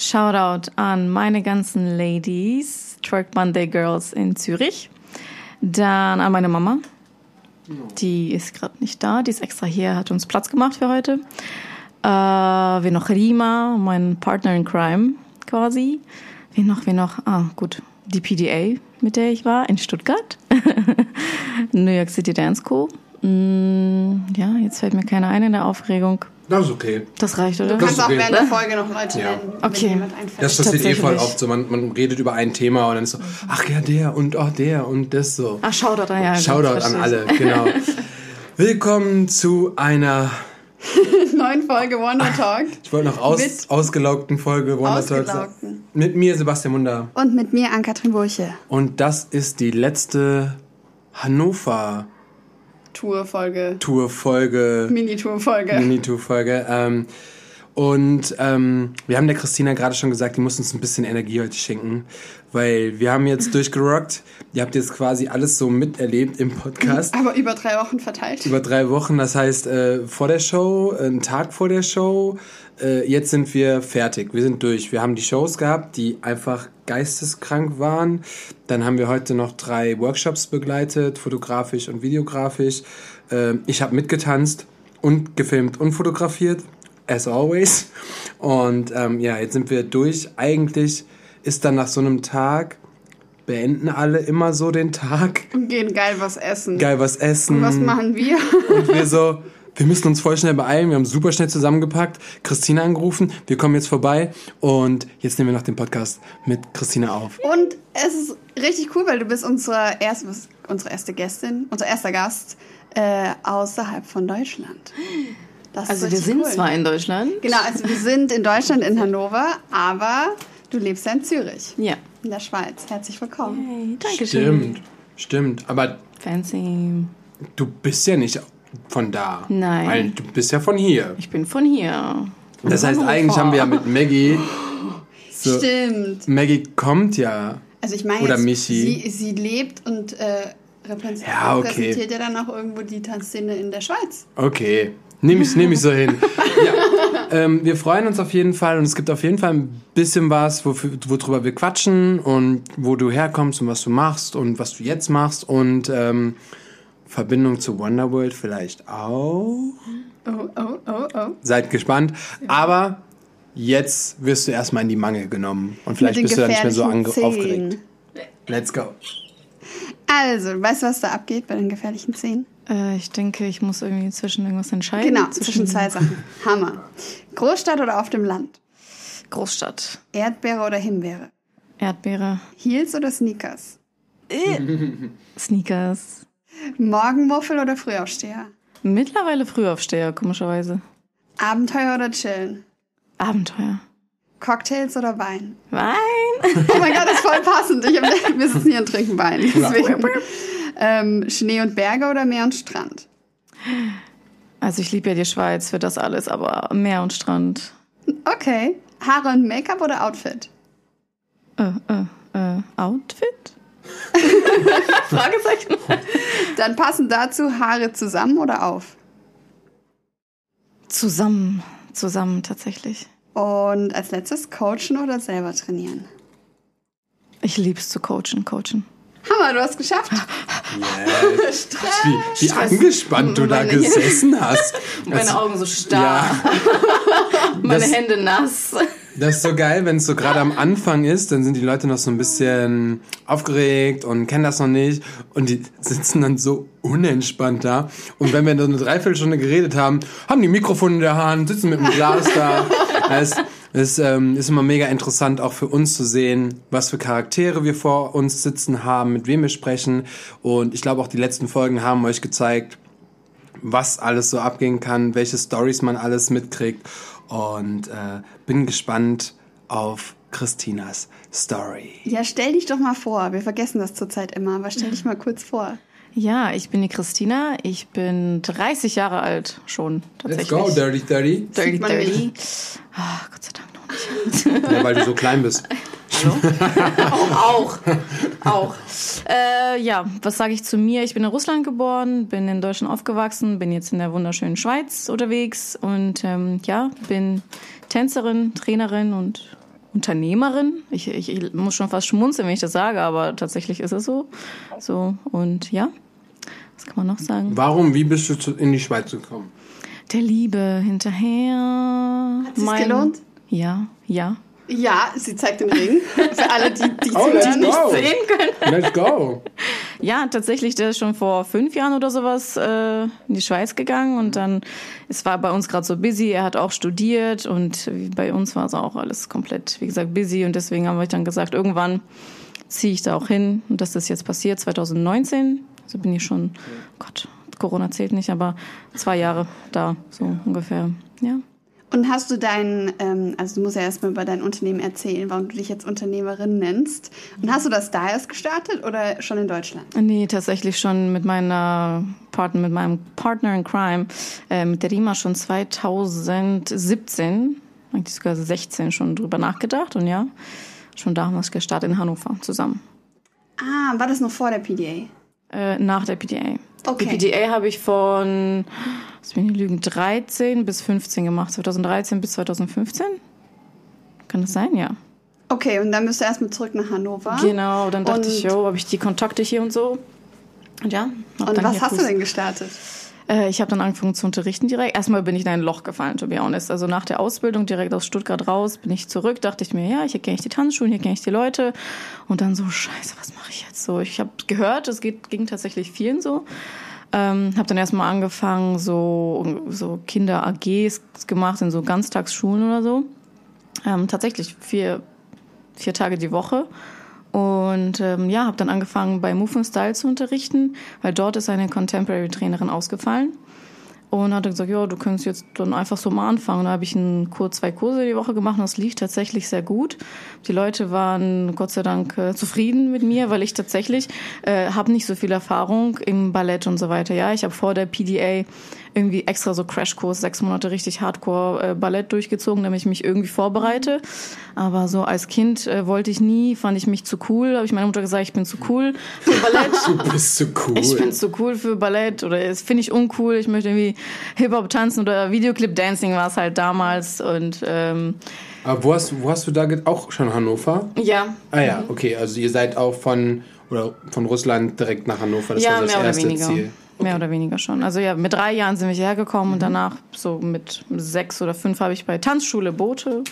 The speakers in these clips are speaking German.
Shoutout an meine ganzen Ladies, Twerk Monday Girls in Zürich. Dann an meine Mama. Die ist gerade nicht da, die ist extra hier, hat uns Platz gemacht für heute. Äh, wir noch Rima, mein Partner in Crime quasi. Wen noch, wen noch? Ah, gut. Die PDA, mit der ich war, in Stuttgart. New York City Dance School. Mm, ja, jetzt fällt mir keiner ein in der Aufregung. Das ist okay. Das reicht, oder? Du kannst auch okay. während der Folge noch Leute Ja. nennen, Okay. wenn jemand einfällt. Das passiert eh voll oft so. Man, man redet über ein Thema und dann ist so, ach ja, der und ach der und das so. Ach, Shoutout, ah, ja. Shoutout an alle, genau. Willkommen zu einer, Neuen Folge Wonder Talk. ich wollte noch aus, Mit- ausgelaugten Folge Wonder Talks. Ausgelaugten. Mit mir, Sebastian Munder. Und mit mir, Ann-Kathrin Burche. Und das ist die letzte Hannover Tour-Folge. Tour-Folge. Mini-Tour-Folge. Mini-Tour-Folge. Ähm, und ähm, wir haben der Christina gerade schon gesagt, die muss uns ein bisschen Energie heute schenken, weil wir haben jetzt durchgerockt. Ihr habt jetzt quasi alles so miterlebt im Podcast Aber über drei Wochen verteilt. über drei Wochen. Das heißt, äh, vor der Show, einen Tag vor der Show. Äh, jetzt sind wir fertig. Wir sind durch. Wir haben die Shows gehabt, die einfach geisteskrank waren. Dann haben wir heute noch drei Workshops begleitet, fotografisch und videografisch. Äh, ich habe mitgetanzt und gefilmt und fotografiert, as always. Und ähm, ja, jetzt sind wir durch. Eigentlich ist dann nach so einem Tag beenden alle immer so den Tag. Und gehen geil was essen. Geil was essen. Und was machen wir? Und wir so, wir müssen uns voll schnell beeilen. Wir haben super schnell zusammengepackt, Christina angerufen. Wir kommen jetzt vorbei und jetzt nehmen wir noch den Podcast mit Christina auf. Und es ist richtig cool, weil du bist unsere erste, unsere erste Gästin, unser erster Gast äh, außerhalb von Deutschland. Das Also wir sind cool. zwar in Deutschland. Genau, also wir sind in Deutschland, in Hannover, aber du lebst ja in Zürich, Ja. in der Schweiz. Herzlich willkommen. Hey, danke Stimmt, stimmt. Aber Fancy. du bist ja nicht von da. Nein. Weil du bist ja von hier. Ich bin von hier. Das heißt, eigentlich haben wir ja mit Maggie. So, Stimmt. Maggie kommt ja. Also ich meine, Oder Michi. Sie, sie lebt und äh, repräsent- Ja, okay. repräsentiert ja dann auch irgendwo die Tanzszene in der Schweiz. Okay. Nehme ich, nehm ich so hin. Ja. Ähm, wir freuen uns auf jeden Fall und es gibt auf jeden Fall ein bisschen was, worüber wir quatschen und wo du herkommst und was du machst und was du jetzt machst und ähm, Verbindung zu Wonderworld vielleicht auch. Oh, oh, oh, oh. Seid gespannt. Aber jetzt wirst du erstmal in die Mangel genommen und vielleicht bist du dann nicht mehr so aufgeregt. Let's go. Also, weißt du, was da abgeht bei den gefährlichen Zehen? Äh, ich denke, ich muss irgendwie zwischen irgendwas entscheiden. Genau, zwischen zwei Sachen. Hammer. Großstadt oder auf dem Land? Großstadt. Erdbeere oder Himbeere? Erdbeere. Heels oder Sneakers? Sneakers. Morgenmuffel oder Frühaufsteher? Mittlerweile Frühaufsteher, komischerweise. Abenteuer oder chillen? Abenteuer. Cocktails oder Wein? Wein. Oh mein Gott, das ist voll passend. Ich hab, wir sitzen hier und trinken Wein. Deswegen. Ähm, Schnee und Berge oder Meer und Strand? Also ich liebe ja die Schweiz für das alles, aber Meer und Strand. Okay. Haare und Make-up oder Outfit? Äh, äh, äh, Outfit? Fragezeichen. Dann passen dazu Haare zusammen oder auf? Zusammen. Zusammen tatsächlich. Und als letztes coachen oder selber trainieren? Ich lieb's zu coachen, coachen. Hammer, du hast geschafft. Wie, wie angespannt du da Meine- gesessen hast. Meine Das- Augen so starr, Ja, meine das- Hände nass. Das ist so geil, wenn es so gerade am Anfang ist, dann sind die Leute noch so ein bisschen aufgeregt und kennen das noch nicht und die sitzen dann so unentspannt da. Und wenn wir dann eine Dreiviertelstunde geredet haben, haben die Mikrofon in der Hand, sitzen mit dem Glas da. Es es, ähm, ist immer mega interessant, auch für uns zu sehen, was für Charaktere wir vor uns sitzen haben, mit wem wir sprechen. Und ich glaube, auch die letzten Folgen haben euch gezeigt, was alles so abgehen kann, welche Stories man alles mitkriegt und äh, bin gespannt auf Christinas Story. Ja, stell dich doch mal vor. Wir vergessen das zurzeit immer, aber stell dich mal kurz vor. Ja, ich bin die Christina. Ich bin 30 Jahre alt schon tatsächlich. Dirty Dirty. Dirty, Sieht man dirty. Ah, Gott sei Dank noch nicht. Ja, weil du so klein bist. auch. Auch. Äh, ja, was sage ich zu mir? Ich bin in Russland geboren, bin in Deutschland aufgewachsen, bin jetzt in der wunderschönen Schweiz unterwegs und ähm, ja, bin Tänzerin, Trainerin und Unternehmerin. Ich, ich, ich muss schon fast schmunzeln, wenn ich das sage, aber tatsächlich ist es so. So, und ja, was kann man noch sagen? Warum, wie bist du zu, in die Schweiz gekommen? Der Liebe hinterher. Hat sich's gelohnt? Ja, ja. Ja, sie zeigt den Ring. Für alle, die, die Oh, go. sehen können. Let's go. Ja, tatsächlich, der ist schon vor fünf Jahren oder sowas äh, in die Schweiz gegangen und dann, es war bei uns gerade so busy, er hat auch studiert und bei uns war es auch alles komplett, wie gesagt, busy und deswegen haben wir dann gesagt, irgendwann ziehe ich da auch hin und das ist jetzt passiert, 2019, also bin ich schon, Gott, Corona zählt nicht, aber zwei Jahre da, so ungefähr, ja. Und hast du dein, ähm, also du musst ja erstmal über dein Unternehmen erzählen, warum du dich jetzt Unternehmerin nennst. Und hast du das da erst gestartet oder schon in Deutschland? Nee, tatsächlich schon mit meiner Partner, mit meinem Partner in Crime, äh, mit der Rima schon 2017, eigentlich sogar 16 schon drüber nachgedacht und ja, schon damals gestartet in Hannover zusammen. Ah, war das noch vor der PDA? Äh, nach der PDA. Okay. Die PDA habe ich von, was will ich lügen, 13 bis 15 gemacht. 2013 bis 2015? Kann das sein? Ja. Okay, und dann bist du erstmal zurück nach Hannover. Genau, dann dachte Und- ich, jo, habe ich die Kontakte hier und so. Und ja. Und was hast Fuß- du denn gestartet? Äh, ich habe dann angefangen zu unterrichten direkt. Erstmal bin ich in ein Loch gefallen, to be honest. Also nach der Ausbildung direkt aus Stuttgart raus bin ich zurück. Dachte ich mir, ja, hier kenne ich die Tanzschulen, hier kenne ich die Leute. Und dann so, scheiße, was mache ich jetzt so? Ich habe gehört, es geht, ging tatsächlich vielen so. Ähm, habe dann erstmal angefangen, so, so Kinder-AGs gemacht in so Ganztagsschulen oder so. Ähm, tatsächlich vier, vier Tage die Woche. Und ähm, ja, habe dann angefangen bei Move and Style zu unterrichten, weil dort ist eine Contemporary Trainerin ausgefallen. Und hat dann gesagt, ja, du könntest jetzt dann einfach so mal anfangen. Da habe ich einen zwei Kurse die Woche gemacht und das lief tatsächlich sehr gut. Die Leute waren Gott sei Dank äh, zufrieden mit mir, weil ich tatsächlich äh, habe nicht so viel Erfahrung im Ballett und so weiter. Ja, ich habe vor der PDA irgendwie extra so Crashkurs, sechs Monate richtig Hardcore äh, Ballett durchgezogen, damit ich mich irgendwie vorbereite. Aber so als Kind äh, wollte ich nie, fand ich mich zu cool. Habe ich meiner Mutter gesagt, ich bin zu cool für Ballett. Du bist so cool. Ich bin zu cool für Ballett oder es finde ich uncool. Ich möchte irgendwie Hip-Hop tanzen oder Videoclip-Dancing war es halt damals. Und ähm, Aber wo hast, wo hast du da auch schon Hannover? ja, Ah ja, okay. Also ihr seid auch von, oder von Russland direkt nach Hannover. Das ja, war so das mehr oder erste weniger. Ziel. Mehr oder weniger schon. Also ja, mit drei Jahren sind wir hierher gekommen und danach so mit sechs oder fünf habe ich bei Tanzschule Bote,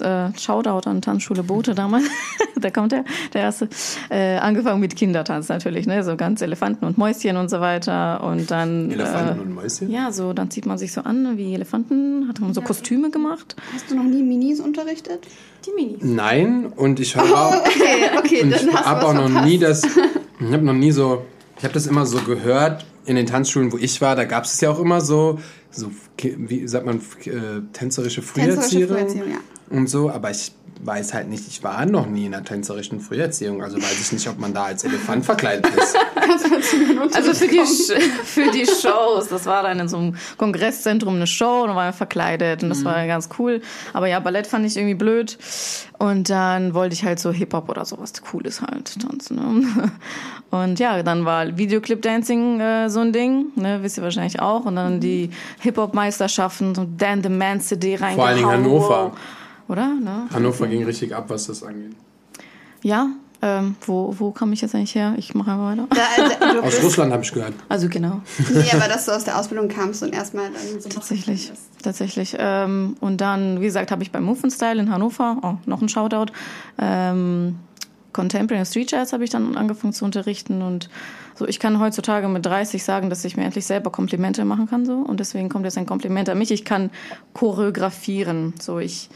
äh, Shoutout an Tanzschule Bote damals, da kommt der, der erste, äh, angefangen mit Kindertanz natürlich, ne, so ganz Elefanten und Mäuschen und so weiter und dann Elefanten äh, und Mäuschen? ja, so dann zieht man sich so an wie Elefanten, hat man so Kostüme gemacht. Hast du noch nie Minis unterrichtet? Die Minis. Nein, und ich höre auch, Okay, okay, und dann ich hast du habe was auch noch verpasst. nie das, ich habe noch nie so, ich habe das immer so gehört in den Tanzschulen, wo ich war, da gab es ja auch immer so, so, wie sagt man, äh, tänzerische Tänzerische Früherziehung Früherziehung, ja. Und so, aber ich weiß halt nicht, ich war noch nie in einer tänzerischen Früherziehung, also weiß ich nicht, ob man da als Elefant verkleidet ist. Also für die, für die Shows, das war dann in so einem Kongresszentrum eine Show, da waren wir verkleidet und das war ganz cool. Aber ja, Ballett fand ich irgendwie blöd. Und dann wollte ich halt so Hip-Hop oder sowas Cooles halt tanzen. Ne? Und ja, dann war Videoclip-Dancing äh, so ein Ding, ne, wisst ihr wahrscheinlich auch. Und dann die Hip-Hop-Meisterschaften, so Dan the Man CD reingehauen. Vor allen Dingen Hannover. Oder? Ne? Hannover ging richtig ab, was das angeht. Ja, ähm, wo, wo komme ich jetzt eigentlich her? Ich mache einfach weiter. Da, du Aus Russland habe ich gehört. Also genau. nee, aber dass du aus der Ausbildung kamst und erstmal dann so Tatsächlich, tatsächlich. Ähm, und dann, wie gesagt, habe ich beim Move and Style in Hannover, oh, noch ein Shoutout, ähm, Contemporary Street Jazz habe ich dann angefangen zu unterrichten und so, ich kann heutzutage mit 30 sagen, dass ich mir endlich selber Komplimente machen kann so und deswegen kommt jetzt ein Kompliment an mich. Ich kann choreografieren, so ich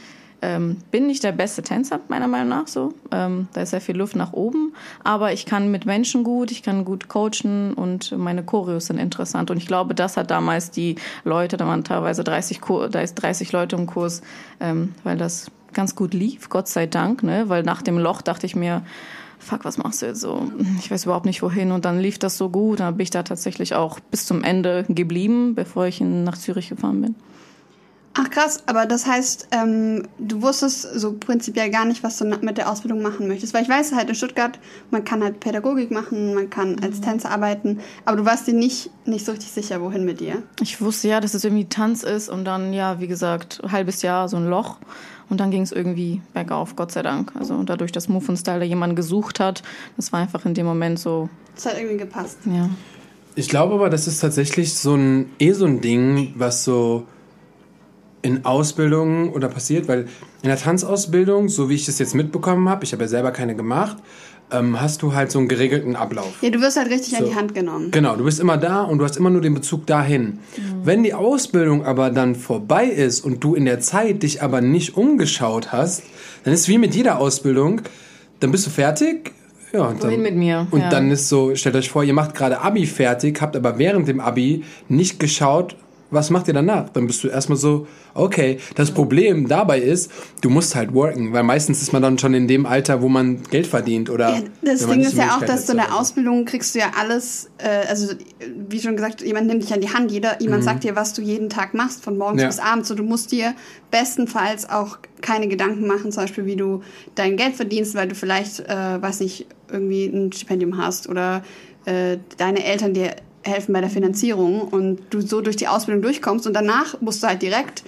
ähm, bin nicht der beste Tänzer meiner Meinung nach so, ähm, da ist sehr viel Luft nach oben, aber ich kann mit Menschen gut, ich kann gut coachen und meine Choreos sind interessant und ich glaube, das hat damals die Leute, da waren teilweise 30, Kur- da ist 30 Leute im Kurs, ähm, weil das ganz gut lief, Gott sei Dank, ne? weil nach dem Loch dachte ich mir, fuck, was machst du jetzt so? Ich weiß überhaupt nicht wohin. Und dann lief das so gut. Dann bin ich da tatsächlich auch bis zum Ende geblieben, bevor ich nach Zürich gefahren bin. Ach krass, aber das heißt, ähm, du wusstest so prinzipiell gar nicht, was du mit der Ausbildung machen möchtest. Weil ich weiß halt in Stuttgart, man kann halt Pädagogik machen, man kann als Tänzer arbeiten, aber du warst dir nicht, nicht so richtig sicher, wohin mit dir. Ich wusste ja, dass es irgendwie Tanz ist und dann, ja, wie gesagt, ein halbes Jahr so ein Loch. Und dann ging es irgendwie bergauf, Gott sei Dank. Also dadurch, dass Move und Style da jemanden gesucht hat, das war einfach in dem Moment so. Das hat irgendwie gepasst. Ja. Ich glaube aber, das ist tatsächlich so ein eh so ein Ding, was so in Ausbildungen oder passiert, weil in der Tanzausbildung, so wie ich das jetzt mitbekommen habe, ich habe ja selber keine gemacht, ähm, hast du halt so einen geregelten Ablauf. Ja, du wirst halt richtig So. an die Hand genommen. Genau, du bist immer da und du hast immer nur den Bezug dahin. Wenn die Ausbildung aber dann vorbei ist und du in der Zeit dich aber nicht umgeschaut hast, dann ist wie mit jeder Ausbildung, dann bist du fertig. Ja, und dann, Wohin mit mir? Und Ja. dann ist so, stellt euch vor, ihr macht gerade Abi fertig, habt aber während dem Abi nicht geschaut, was macht ihr danach? Dann bist du erstmal so, okay. Das Problem dabei ist, du musst halt worken, weil meistens ist man dann schon in dem Alter, wo man Geld verdient oder. Ja, das Ding ist ja auch, dass du in der zu Hause. Ausbildung kriegst du ja alles, äh, also wie schon gesagt, jemand nimmt dich an die Hand, jeder, jemand sagt dir, was du jeden Tag machst, von morgens Mhm. Ja. bis abends. So, du musst dir bestenfalls auch keine Gedanken machen, zum Beispiel, wie du dein Geld verdienst, weil du vielleicht, äh, weiß nicht, irgendwie ein Stipendium hast oder äh, deine Eltern dir helfen bei der Finanzierung und du so durch die Ausbildung durchkommst und danach musst du halt direkt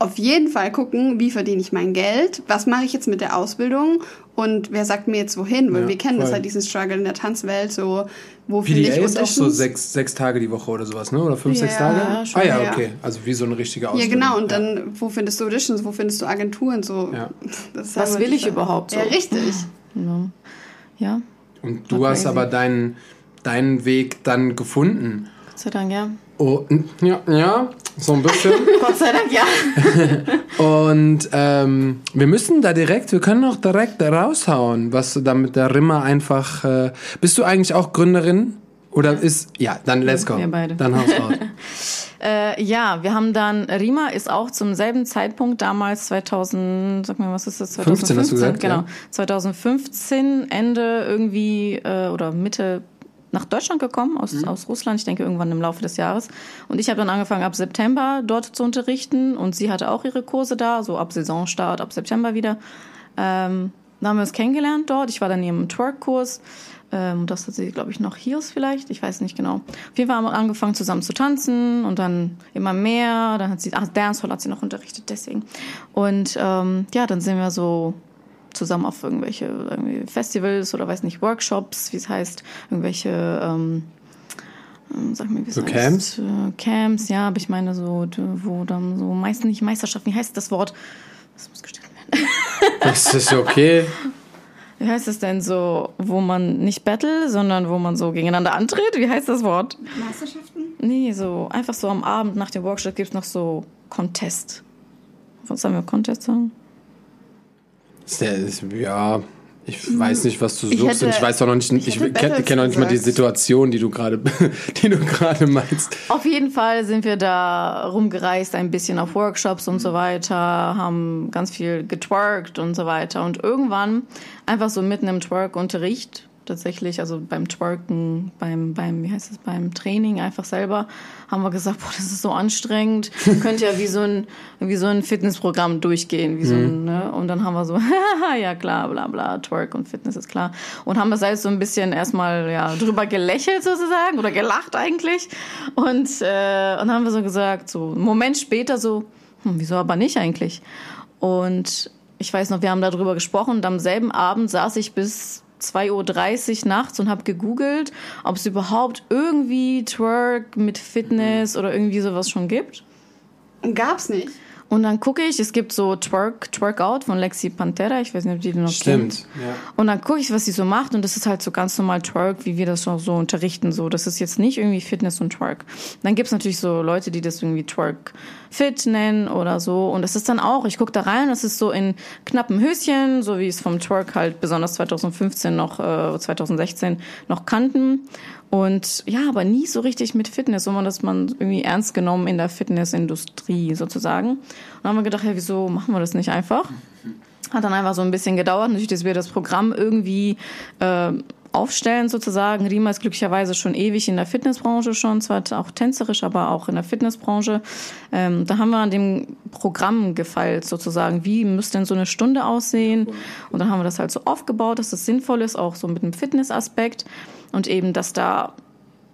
auf jeden Fall gucken, wie verdiene ich mein Geld, was mache ich jetzt mit der Ausbildung und wer sagt mir jetzt wohin, weil Ja, wir kennen das voll. halt, diesen Struggle in der Tanzwelt, so wo finde ich ist auch so sechs, sechs Tage die Woche oder sowas, ne? Oder fünf, Ja, sechs Tage? schon, ah ja, ja. okay. Also wie so eine richtige Ja, Ausbildung. genau, und dann, wo findest du Auditions, wo findest du Agenturen, so. Ja. Das Was halt will ich überhaupt so? Ja, richtig. Ja, Und du War hast aber deinen, deinen Weg dann gefunden. Gott sei Dank, ja. Oh, ja, ja, so ein bisschen. Gott sei Dank, ja. Und ähm, wir müssen da direkt, wir können auch direkt raushauen, was du da mit der Rimmer einfach. Äh, bist du eigentlich auch Gründerin? Oder ist. Ja, dann let's go. Wir beide. Dann haus raus. Äh, ja, wir haben dann, Rima ist auch zum selben Zeitpunkt damals 2000, sag mal, was ist das? 15 hast du gesagt, genau. ja. 2015, Ende irgendwie äh, oder Mitte nach Deutschland gekommen, aus, Mhm. aus Russland, ich denke irgendwann im Laufe des Jahres. Und ich habe dann angefangen, ab September dort zu unterrichten und sie hatte auch ihre Kurse da, so ab Saisonstart, ab September wieder. Ähm, dann haben wir uns kennengelernt dort. Ich war dann in ihrem Twerk-Kurs. Ähm, das hat sie, glaube ich, noch Heels vielleicht. Ich weiß nicht genau. Auf jeden Fall haben wir angefangen zusammen zu tanzen und dann immer mehr. Dann hat sie, ach, Dancehall hat sie noch unterrichtet, deswegen. Und ähm, ja, dann sind wir so zusammen auf irgendwelche irgendwie Festivals oder weiß nicht, Workshops, wie es heißt, irgendwelche, ähm, ähm, sag mir, wie es So heißt. Camps? Äh, Camps, ja, aber ich meine so, wo dann so meist nicht Meisterschaften, wie heißt das Wort? Das muss gestellt werden. Das ist okay. Wie heißt es denn so, wo man nicht battle, sondern wo man so gegeneinander antritt? Wie heißt das Wort? Meisterschaften? Nee, so einfach so am Abend nach dem Workshop gibt es noch so Contest. Was sollen wir Contest sagen? Ja, ich weiß nicht, was du Ich suchst hätte- ich weiß auch noch nicht, ich ich, kenne kenn auch nicht mal die. Situation, die du gerade, die du gerade meinst. Auf jeden Fall sind wir da rumgereist, ein bisschen auf Workshops und so weiter, haben ganz viel getwerkt und so weiter. Und irgendwann, einfach so mitten im Twerk-Unterricht, tatsächlich, also beim Twerken, beim, beim, wie heißt es, beim Training einfach selber, haben wir gesagt, boah, das ist so anstrengend. Könnte ja wie so ein, wie so ein Fitnessprogramm durchgehen, wie so ein, ne? Und dann haben wir so, ja klar, bla bla, Twerk und Fitness ist klar. Und haben das alles so ein bisschen erstmal, ja, drüber gelächelt sozusagen oder gelacht eigentlich. Und, äh, und haben wir so gesagt, so einen Moment später so, hm, wieso aber nicht eigentlich? Und ich weiß noch, wir haben darüber gesprochen und am selben Abend saß ich bis 2.30 Uhr nachts und habe gegoogelt, ob es überhaupt irgendwie Twerk mit Fitness oder irgendwie sowas schon gibt. Gab's nicht. Und dann gucke ich, es gibt so Twerk, Twerk Out von Lexi Pantera, ich weiß nicht, ob die den noch kennt. Stimmt, ja. Und dann gucke ich, was sie so macht und das ist halt so ganz normal Twerk, wie wir das schon so unterrichten. So, das ist jetzt nicht irgendwie Fitness und Twerk. Dann gibt's natürlich so Leute, die das irgendwie Twerk Fit nennen oder so. Und das ist dann auch, ich gucke da rein, das ist so in knappen Höschen, so wie es vom Twerk halt besonders 2015 noch, äh, 2016 noch kannten. Und ja, aber nie so richtig mit Fitness, sondern dass man irgendwie ernst genommen in der Fitnessindustrie sozusagen. Und dann haben wir gedacht, ja, wieso machen wir das nicht einfach? Hat dann einfach so ein bisschen gedauert, natürlich, dass wir das Programm irgendwie äh, aufstellen sozusagen. Rima ist glücklicherweise schon ewig in der Fitnessbranche schon, zwar auch tänzerisch, aber auch in der Fitnessbranche. Ähm, da haben wir an dem Programm gefeilt sozusagen, wie müsste denn so eine Stunde aussehen? Und dann haben wir das halt so aufgebaut, dass das sinnvoll ist, auch so mit einem Fitnessaspekt und eben, dass da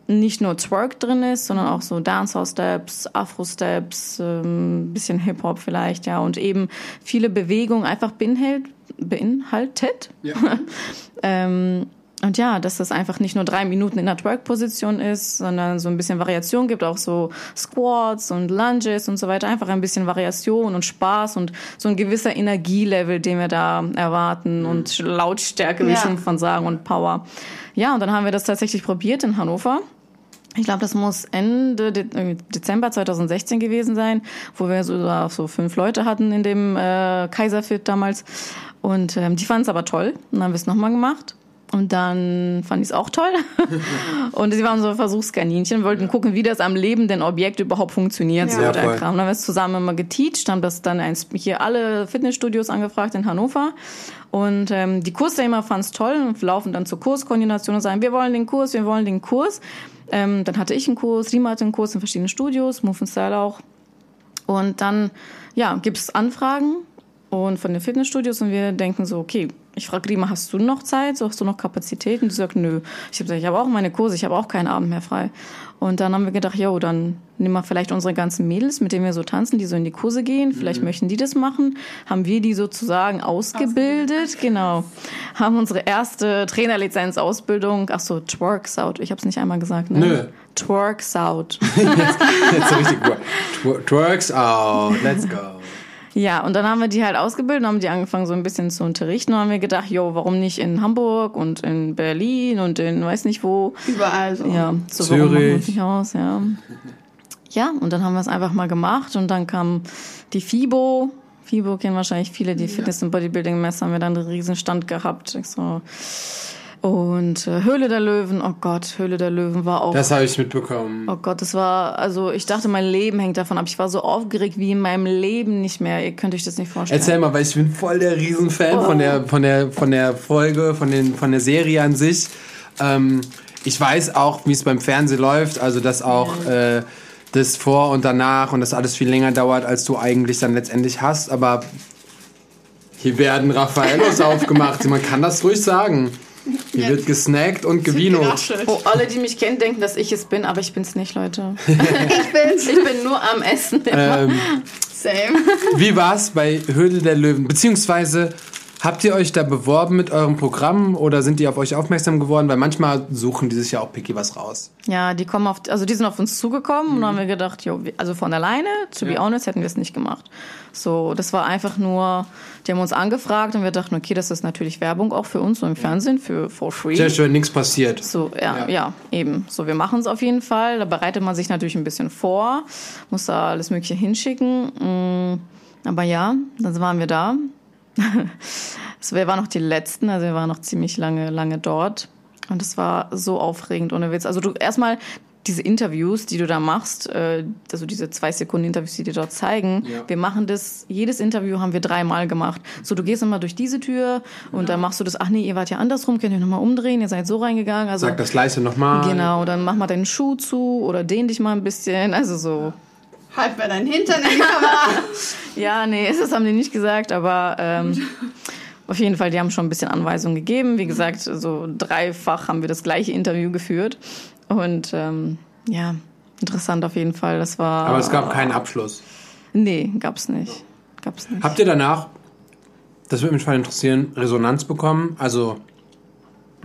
nicht nur Twerk drin ist, sondern auch so Dancehall-Steps, Afro-Steps, ähm, bisschen Hip-Hop vielleicht, ja, und eben viele Bewegungen einfach beinhalt, beinhaltet. Ja. ähm, und ja, dass das einfach nicht nur drei Minuten in der Twerk-Position ist, sondern so ein bisschen Variation gibt, auch so Squats und Lunges und so weiter. Einfach ein bisschen Variation und Spaß und so ein gewisser Energielevel, den wir da erwarten und Lautstärke, wie Ja. schon von sagen, und Power. Ja, und dann haben wir das tatsächlich probiert in Hannover. Ich glaube, das muss Ende De äh, Dezember 2016 gewesen sein, wo wir so, so fünf Leute hatten in dem äh, Kaiserfit damals. Und ähm, die fanden es aber toll. Und dann haben wir es nochmal gemacht. Und dann fand ich es auch toll. und sie waren so Versuchskaninchen, wollten gucken, wie das am lebenden Objekt überhaupt funktioniert. So Ja, der voll. Kram. Dann haben wir es zusammen immer geteacht, haben das dann eins, hier alle Fitnessstudios angefragt in Hannover. Und ähm, die Kursteilnehmer fanden es toll und laufen dann zur Kurskoordination und sagen, wir wollen den Kurs, wir wollen den Kurs. Ähm, dann hatte ich einen Kurs, Rima hatte einen Kurs in verschiedenen Studios, Move and Style auch. Und dann, ja, gibt's Anfragen und von den Fitnessstudios und wir denken so, okay, ich frage Rima, hast du noch Zeit? So, hast du noch Kapazität? Und die sagt, nö. Ich habe gesagt, ich habe auch meine Kurse, ich habe auch keinen Abend mehr frei. Und dann haben wir gedacht, jo, dann nehmen wir vielleicht unsere ganzen Mädels, mit denen wir so tanzen, die so in die Kurse gehen. Vielleicht möchten die das machen. Haben wir die sozusagen ausgebildet. Genau. Haben unsere erste Trainerlizenz-Ausbildung. Ach so, Twerks out. Ich habe es nicht einmal gesagt. Ne? Nö. Twerks out. Jetzt so richtig gut. Twer- Twerks out. Let's go. Ja, und dann haben wir die halt ausgebildet, haben die angefangen so ein bisschen zu unterrichten und haben wir gedacht, jo, warum nicht in Hamburg und in Berlin und in weiß nicht wo. Überall so. Ja, so Zürich. nicht aus, ja. Ja, und dann haben wir es einfach mal gemacht und dann kam die FIBO. FIBO kennen wahrscheinlich viele, die Fitness- und Bodybuilding-Messe haben wir dann einen riesen Stand gehabt. Ich so. Und äh, Höhle der Löwen, oh Gott, Höhle der Löwen war auch Das habe ich mitbekommen. Oh Gott, das war, also ich dachte, mein Leben hängt davon ab. Ich war so aufgeregt wie in meinem Leben nicht mehr. Ihr könnt euch das nicht vorstellen. Erzähl mal, weil ich bin voll der Riesenfan von der von der von der Folge, von den von der Serie an sich. Ähm, ich weiß auch, wie es beim Fernsehen läuft, also dass auch äh, das vor und danach und das alles viel länger dauert, als du eigentlich dann letztendlich hast. Aber hier werden Raffaellos aufgemacht. Man kann das ruhig sagen. Hier Ja. wird gesnackt und gewinot. Geraschelt. Oh, alle, die mich kennen, denken, dass ich es bin, aber ich bin's nicht, Leute. Ich bin's. Ich bin nur am Essen. Ähm, Same. Wie war's bei Höhle der Löwen? Beziehungsweise habt ihr euch da beworben mit eurem Programm oder sind die auf euch aufmerksam geworden? Weil manchmal suchen die sich ja auch picky was raus. Ja, die kommen auf, also die sind auf uns zugekommen und dann haben wir gedacht, jo, also von alleine, to be Ja. honest, hätten wir es nicht gemacht. So, das war einfach nur, die haben uns angefragt und wir dachten, okay, das ist natürlich Werbung auch für uns so im Fernsehen, für for free. Sehr schön, nichts passiert. So, ja, Ja. ja, eben. So, wir machen es auf jeden Fall. Da bereitet man sich natürlich ein bisschen vor, muss da alles Mögliche hinschicken. Mm, Aber ja, dann waren wir da. Also wir waren noch die Letzten, also wir waren noch ziemlich lange, lange dort. Und es war so aufregend, ohne Witz. Also du erstmal diese Interviews, die du da machst, äh, also diese zwei Sekunden Interviews, die dir dort zeigen, Ja. wir machen das, jedes Interview haben wir dreimal gemacht. So, du gehst immer durch diese Tür und dann machst du das, ach nee, ihr wart ja andersrum, könnt ihr nochmal umdrehen, ihr seid so reingegangen. Also, Sag das gleiche nochmal. genau, dann mach mal deinen Schuh zu oder dehn dich mal ein bisschen, also so. Halt mir deinen Hintern in die Kamera. Ja, nee, das haben die nicht gesagt, aber ähm, auf jeden Fall, die haben schon ein bisschen Anweisungen gegeben. Wie gesagt, so dreifach haben wir das gleiche Interview geführt. Und ähm, ja, interessant auf jeden Fall. Das war. Aber es gab keinen Abschluss. Nee, gab's nicht. Gab's nicht. Habt ihr danach, das würde mich voll interessieren, Resonanz bekommen? Also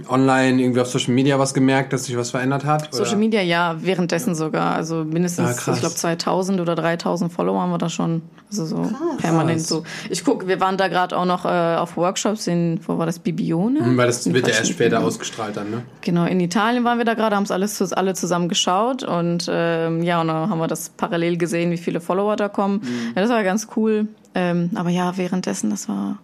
online, irgendwie auf Social Media was gemerkt, dass sich was verändert hat? Social oder? Media, ja, währenddessen sogar. Also mindestens, Ah, krass. ich glaube, 2000 oder 3000 Follower haben wir da schon. Also so permanent Krass. so. Ich guck, wir waren da gerade auch noch äh, auf Workshops in, wo war das, Bibione? Hm, Weil das In wird ja erst später ausgestrahlt dann, ne? Genau, in Italien waren wir da gerade, haben es alles alle zusammen geschaut und ähm, ja, und dann haben wir das parallel gesehen, wie viele Follower da kommen. Ja, das war ganz cool. Ähm, aber ja, währenddessen, das war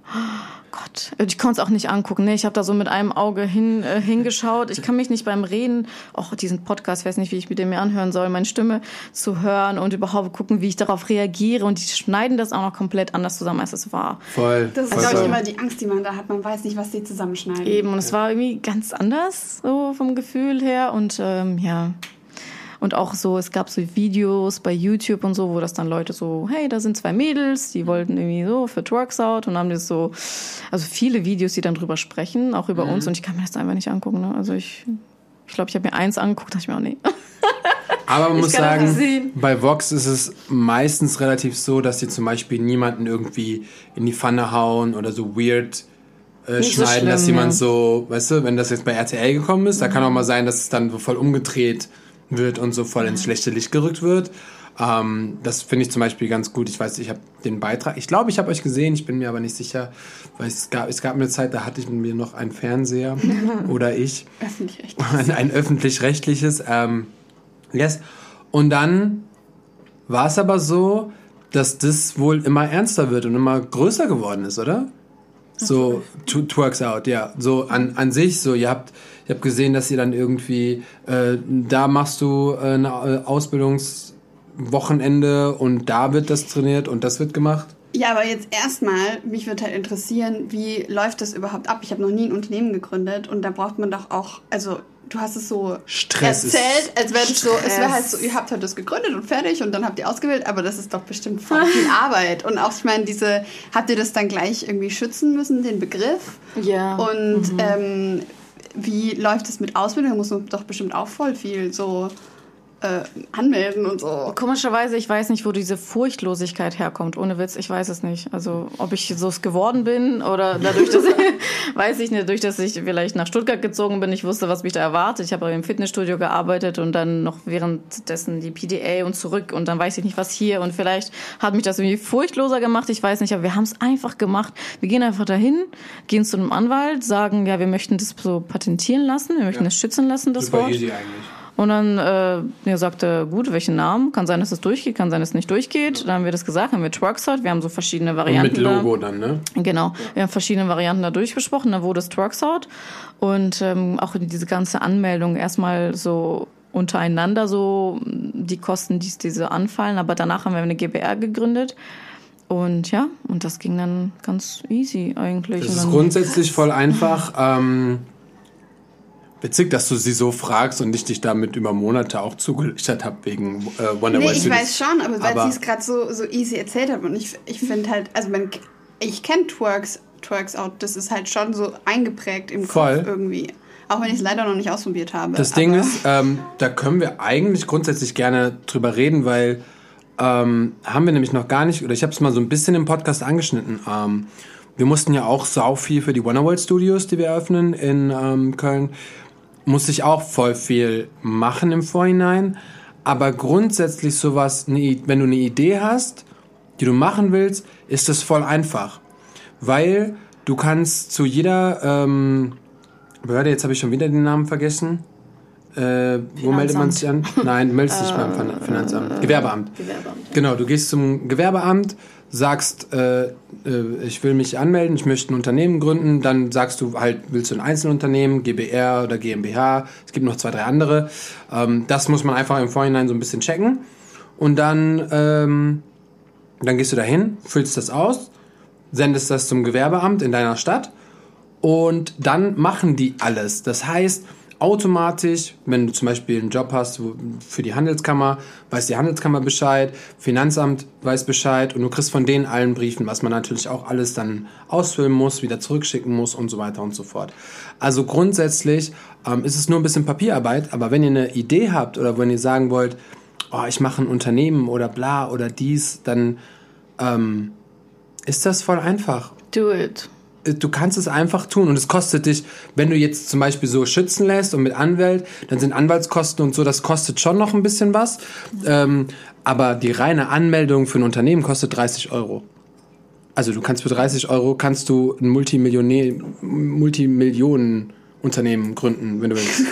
Gott, ich konnte es auch nicht angucken. Ne? Ich habe da so mit einem Auge hin, äh, hingeschaut. Ich kann mich nicht beim Reden, auch diesen Podcast, ich weiß nicht, wie ich mit dem mir anhören soll, meine Stimme zu hören und überhaupt gucken, wie ich darauf reagiere. Und die schneiden das auch noch komplett anders zusammen, als es war. Voll. Das ist, glaube ich, immer die Angst, die man da hat. Man weiß nicht, was sie zusammenschneiden. Eben, und es war irgendwie ganz anders, so vom Gefühl her. Und ähm, ja. Und auch so, es gab so Videos bei YouTube und so, wo das dann Leute so, hey, da sind zwei Mädels, die wollten irgendwie so für Twerks out und haben das so, also viele Videos, die dann drüber sprechen, auch über uns und ich kann mir das einfach nicht angucken. Ne? Also ich, Ich glaube, ich habe mir eins angeguckt, dachte ich mir auch, nee. Aber man Ich muss sagen, bei Vox ist es meistens relativ so, dass sie zum Beispiel niemanden irgendwie in die Pfanne hauen oder so weird äh, Nicht so schneiden, dass schlimm, jemand ja. so, weißt du, wenn das jetzt bei RTL gekommen ist, da kann auch mal sein, dass es dann so voll umgedreht wird und so voll ins schlechte Licht gerückt wird. Ähm, das finde ich zum Beispiel ganz gut. Ich weiß, ich habe den Beitrag, ich glaube, ich habe euch gesehen, ich bin mir aber nicht sicher, weil es gab, es gab eine Zeit, da hatte ich mit mir noch einen Fernseher oder ich Öffentlich recht. ein, öffentlich-rechtliches. Ähm, yes. Und dann war es aber so, dass das wohl immer ernster wird und immer größer geworden ist, oder? So, Tw- Twerks Out, ja. So an, an sich, so, ihr habt, ihr habt gesehen, dass ihr dann irgendwie, äh, da machst du äh, eine äh, Ausbildungswochenende und da wird das trainiert und das wird gemacht. Ja, aber jetzt erstmal, mich würde halt interessieren, wie läuft das überhaupt ab? Ich habe noch nie ein Unternehmen gegründet und da braucht man doch auch, also du hast es so Stress erzählt, als wäre das so, es wäre halt so, ihr habt halt das gegründet und fertig und dann habt ihr ausgewählt, aber das ist doch bestimmt voll viel Arbeit. Und auch, ich meine, diese, habt ihr das dann gleich irgendwie schützen müssen, den Begriff? Ja. Und ähm, wie läuft es mit Ausbildung? Da muss man doch bestimmt auch voll viel so äh, anmelden und so. Komischerweise, ich weiß nicht, wo diese Furchtlosigkeit herkommt. Ohne Witz, ich weiß es nicht. Also, ob ich so es geworden bin oder dadurch, dass weiß ich nicht, dadurch, dass ich vielleicht nach Stuttgart gezogen bin, ich wusste, was mich da erwartet. Ich habe im Fitnessstudio gearbeitet und dann noch währenddessen die PDA und zurück und dann weiß ich nicht, was hier und vielleicht hat mich das irgendwie furchtloser gemacht. Ich weiß nicht, aber wir haben es einfach gemacht. Wir gehen einfach dahin, gehen zu einem Anwalt, sagen, ja, wir möchten das so patentieren lassen, wir möchten Ja. das schützen lassen, das Super Wort. easy eigentlich. Und dann äh, ja, sagte gut, welchen Namen? Kann sein, dass es durchgeht, kann sein, dass es nicht durchgeht. Dann haben wir das gesagt, haben wir Twerksort. Wir haben so verschiedene Und Varianten. mit Logo dann, ne? Da. Genau. Wir haben verschiedene Varianten da durchbesprochen. Da wurde es Twerksort. Und ähm, auch diese ganze Anmeldung erstmal so untereinander so die Kosten, die diese anfallen. Aber danach haben wir eine GBR gegründet. Und ja, und das ging dann ganz easy eigentlich. Das Und ist grundsätzlich voll einfach. Ähm, witzig, dass du sie so fragst und ich dich damit über Monate auch zugelöchert habe wegen äh, Wonder Nee, ich weiß schon, aber weil sie es gerade so, so easy erzählt hat und ich, ich finde halt, also man, ich kenne Twerks, Twerks Out, das ist halt schon so eingeprägt im Voll. Kopf irgendwie. Auch wenn ich es leider noch nicht ausprobiert habe. Das Ding ist, ähm, da können wir eigentlich grundsätzlich gerne drüber reden, weil ähm, haben wir nämlich noch gar nicht, oder ich habe es mal so ein bisschen im Podcast angeschnitten. Ähm, wir mussten ja auch sau viel für die Wonderworld Studios, die wir eröffnen in ähm, Köln, musste ich auch voll viel machen im Vorhinein. Aber grundsätzlich sowas, wenn du eine Idee hast, die du machen willst, ist das voll einfach. Weil du kannst zu jeder ähm, Behörde, jetzt habe ich schon wieder den Namen vergessen. Äh, wo meldet man sich an? Nein, meldest dich beim Fin- Finanzamt. Gewerbeamt. Gewerbeamt. Genau, du gehst zum Gewerbeamt, sagst, äh, äh, ich will mich anmelden, ich möchte ein Unternehmen gründen, dann sagst du halt, willst du ein Einzelunternehmen, GBR oder GmbH, es gibt noch zwei, drei andere. Ähm, das muss man einfach im Vorhinein so ein bisschen checken. Und dann, ähm, dann gehst du dahin, füllst das aus, sendest das zum Gewerbeamt in deiner Stadt und dann machen die alles. Das heißt, automatisch, wenn du zum Beispiel einen Job hast für die Handelskammer, weiß die Handelskammer Bescheid, Finanzamt weiß Bescheid und du kriegst von denen allen Briefen, was man natürlich auch alles dann ausfüllen muss, wieder zurückschicken muss und so weiter und so fort. Also grundsätzlich ähm, ist es nur ein bisschen Papierarbeit, aber wenn ihr eine Idee habt oder wenn ihr sagen wollt, oh, ich mache ein Unternehmen oder bla oder dies, dann ähm, ist das voll einfach Do it. Du kannst es einfach tun und es kostet dich, wenn du jetzt zum Beispiel so schützen lässt und mit Anwalt, dann sind Anwaltskosten und so, das kostet schon noch ein bisschen was. Ähm, aber die reine Anmeldung für ein Unternehmen kostet 30 Euro. Also du kannst für 30 Euro kannst du ein Multimillionär, Multimillionen-Unternehmen gründen, wenn du willst.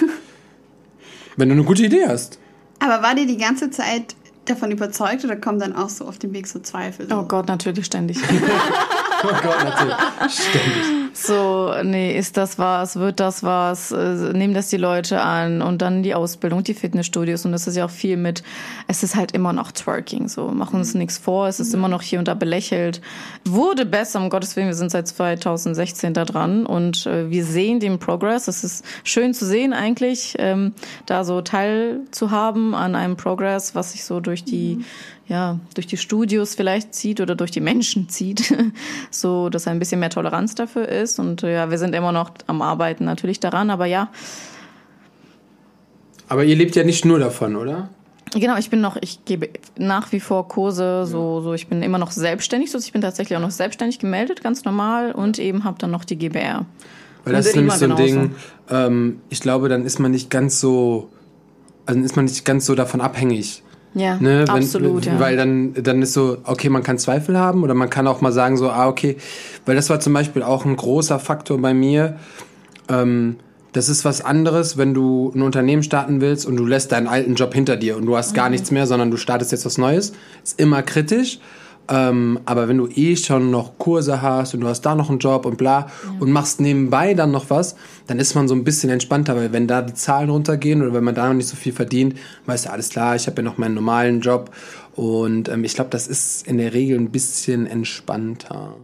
wenn du eine gute Idee hast. Aber war dir die ganze Zeit davon überzeugt oder kommen dann auch so auf dem Weg so Zweifel? So? Oh Gott, natürlich ständig. Oh Gott, natürlich. Ständig. So, nee, ist das was, wird das was, äh, nehmen das die Leute an und dann die Ausbildung, die Fitnessstudios. Und das ist ja auch viel mit, es ist halt immer noch Twerking, so, machen uns nichts vor, es ist immer noch hier und da belächelt. Wurde besser, um Gottes Willen, wir sind seit 2016 da dran. Und äh, wir sehen den Progress, es ist schön zu sehen eigentlich, ähm, da so teilzuhaben an einem Progress, was sich so durch die, ja, durch die Studios vielleicht zieht oder durch die Menschen zieht, so dass ein bisschen mehr Toleranz dafür ist. Und ja, wir sind immer noch am Arbeiten natürlich daran, aber ja, Aber ihr lebt ja nicht nur davon, oder? Genau, ich bin noch, ich gebe nach wie vor Kurse, so, so, ich bin immer noch selbstständig, so, ich bin tatsächlich auch noch selbstständig gemeldet, ganz normal, und eben habe dann noch die GBR. Weil das ist nämlich so ein Ding, ähm, ich glaube, dann ist man nicht ganz so, also ist man nicht ganz so davon abhängig. Ja, Ne, wenn, absolut, ja. Weil dann, dann ist so, okay, man kann Zweifel haben oder man kann auch mal sagen so, ah, okay, weil das war zum Beispiel auch ein großer Faktor bei mir. Ähm, das ist was anderes, wenn du ein Unternehmen starten willst und du lässt deinen alten Job hinter dir und du hast Mhm. gar nichts mehr, sondern du startest jetzt was Neues. Ist immer kritisch. Ähm, aber wenn du eh schon noch Kurse hast und du hast da noch einen Job und bla und machst nebenbei dann noch was, dann ist man so ein bisschen entspannter, weil wenn da die Zahlen runtergehen oder wenn man da noch nicht so viel verdient, weißt du, alles klar, ich habe ja noch meinen normalen Job und ähm, ich glaube, das ist in der Regel ein bisschen entspannter.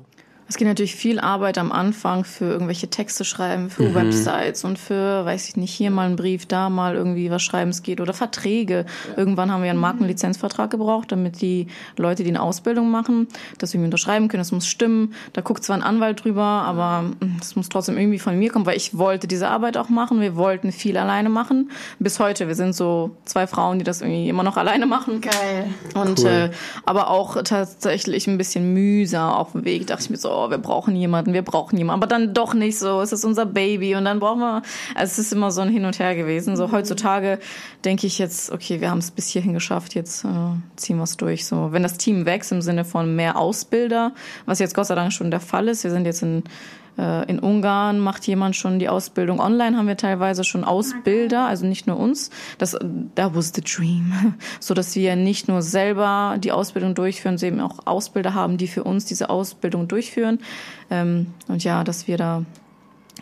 Es geht natürlich viel Arbeit am Anfang für irgendwelche Texte schreiben, für Websites und für, weiß ich nicht, hier mal einen Brief, da mal irgendwie was schreiben es geht oder Verträge. Irgendwann haben wir einen Markenlizenzvertrag gebraucht, damit die Leute, die eine Ausbildung machen, das irgendwie unterschreiben können. Das muss stimmen. Da guckt zwar ein Anwalt drüber, aber mm, das muss trotzdem irgendwie von mir kommen, weil ich wollte diese Arbeit auch machen. Wir wollten viel alleine machen. Bis heute. Wir sind so zwei Frauen, die das irgendwie immer noch alleine machen. Geil. Und Cool. äh, aber auch tatsächlich ein bisschen mühsam auf dem Weg. Dachte ich mir so, oh, wir brauchen jemanden, wir brauchen jemanden. Aber dann doch nicht so. Es ist unser Baby und dann brauchen wir. Also es ist immer so ein Hin und Her gewesen. So heutzutage denke ich jetzt, okay, wir haben es bis hierhin geschafft. Jetzt äh, ziehen wir es durch. So, wenn das Team wächst im Sinne von mehr Ausbilder, was jetzt Gott sei Dank schon der Fall ist. Wir sind jetzt in in Ungarn macht jemand schon die Ausbildung. Online haben wir teilweise schon Ausbilder, also nicht nur uns. Das, that was the dream. So dass wir nicht nur selber die Ausbildung durchführen, sondern eben auch Ausbilder haben, die für uns diese Ausbildung durchführen. Ähm, und ja, dass wir da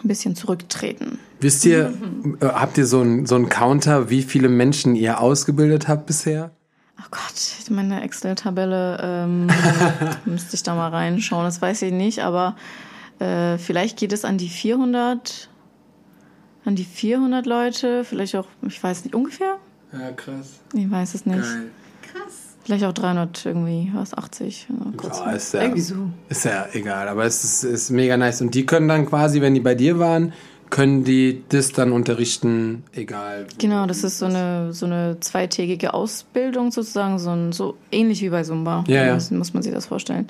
ein bisschen zurücktreten. Wisst ihr, äh, habt ihr so einen so einen Counter, wie viele Menschen ihr ausgebildet habt bisher? Oh Gott, meine Excel-Tabelle ähm, müsste ich da mal reinschauen. Das weiß ich nicht, aber äh, vielleicht geht es an die 400, an die 400 Leute, vielleicht auch, ich weiß nicht, ungefähr? Ja, krass. Ich weiß es nicht. Krass. Vielleicht auch 300 irgendwie, was, 80? Ja, kurz. Ja, ist ja, Irgendwie so. ist ja egal, aber es ist, ist mega nice. Und die können dann quasi, wenn die bei dir waren, können die das dann unterrichten, egal. Genau, das ist so eine, so eine zweitägige Ausbildung sozusagen, so, ein, so ähnlich wie bei Zumba. Ja, ja. Muss, muss man sich das vorstellen.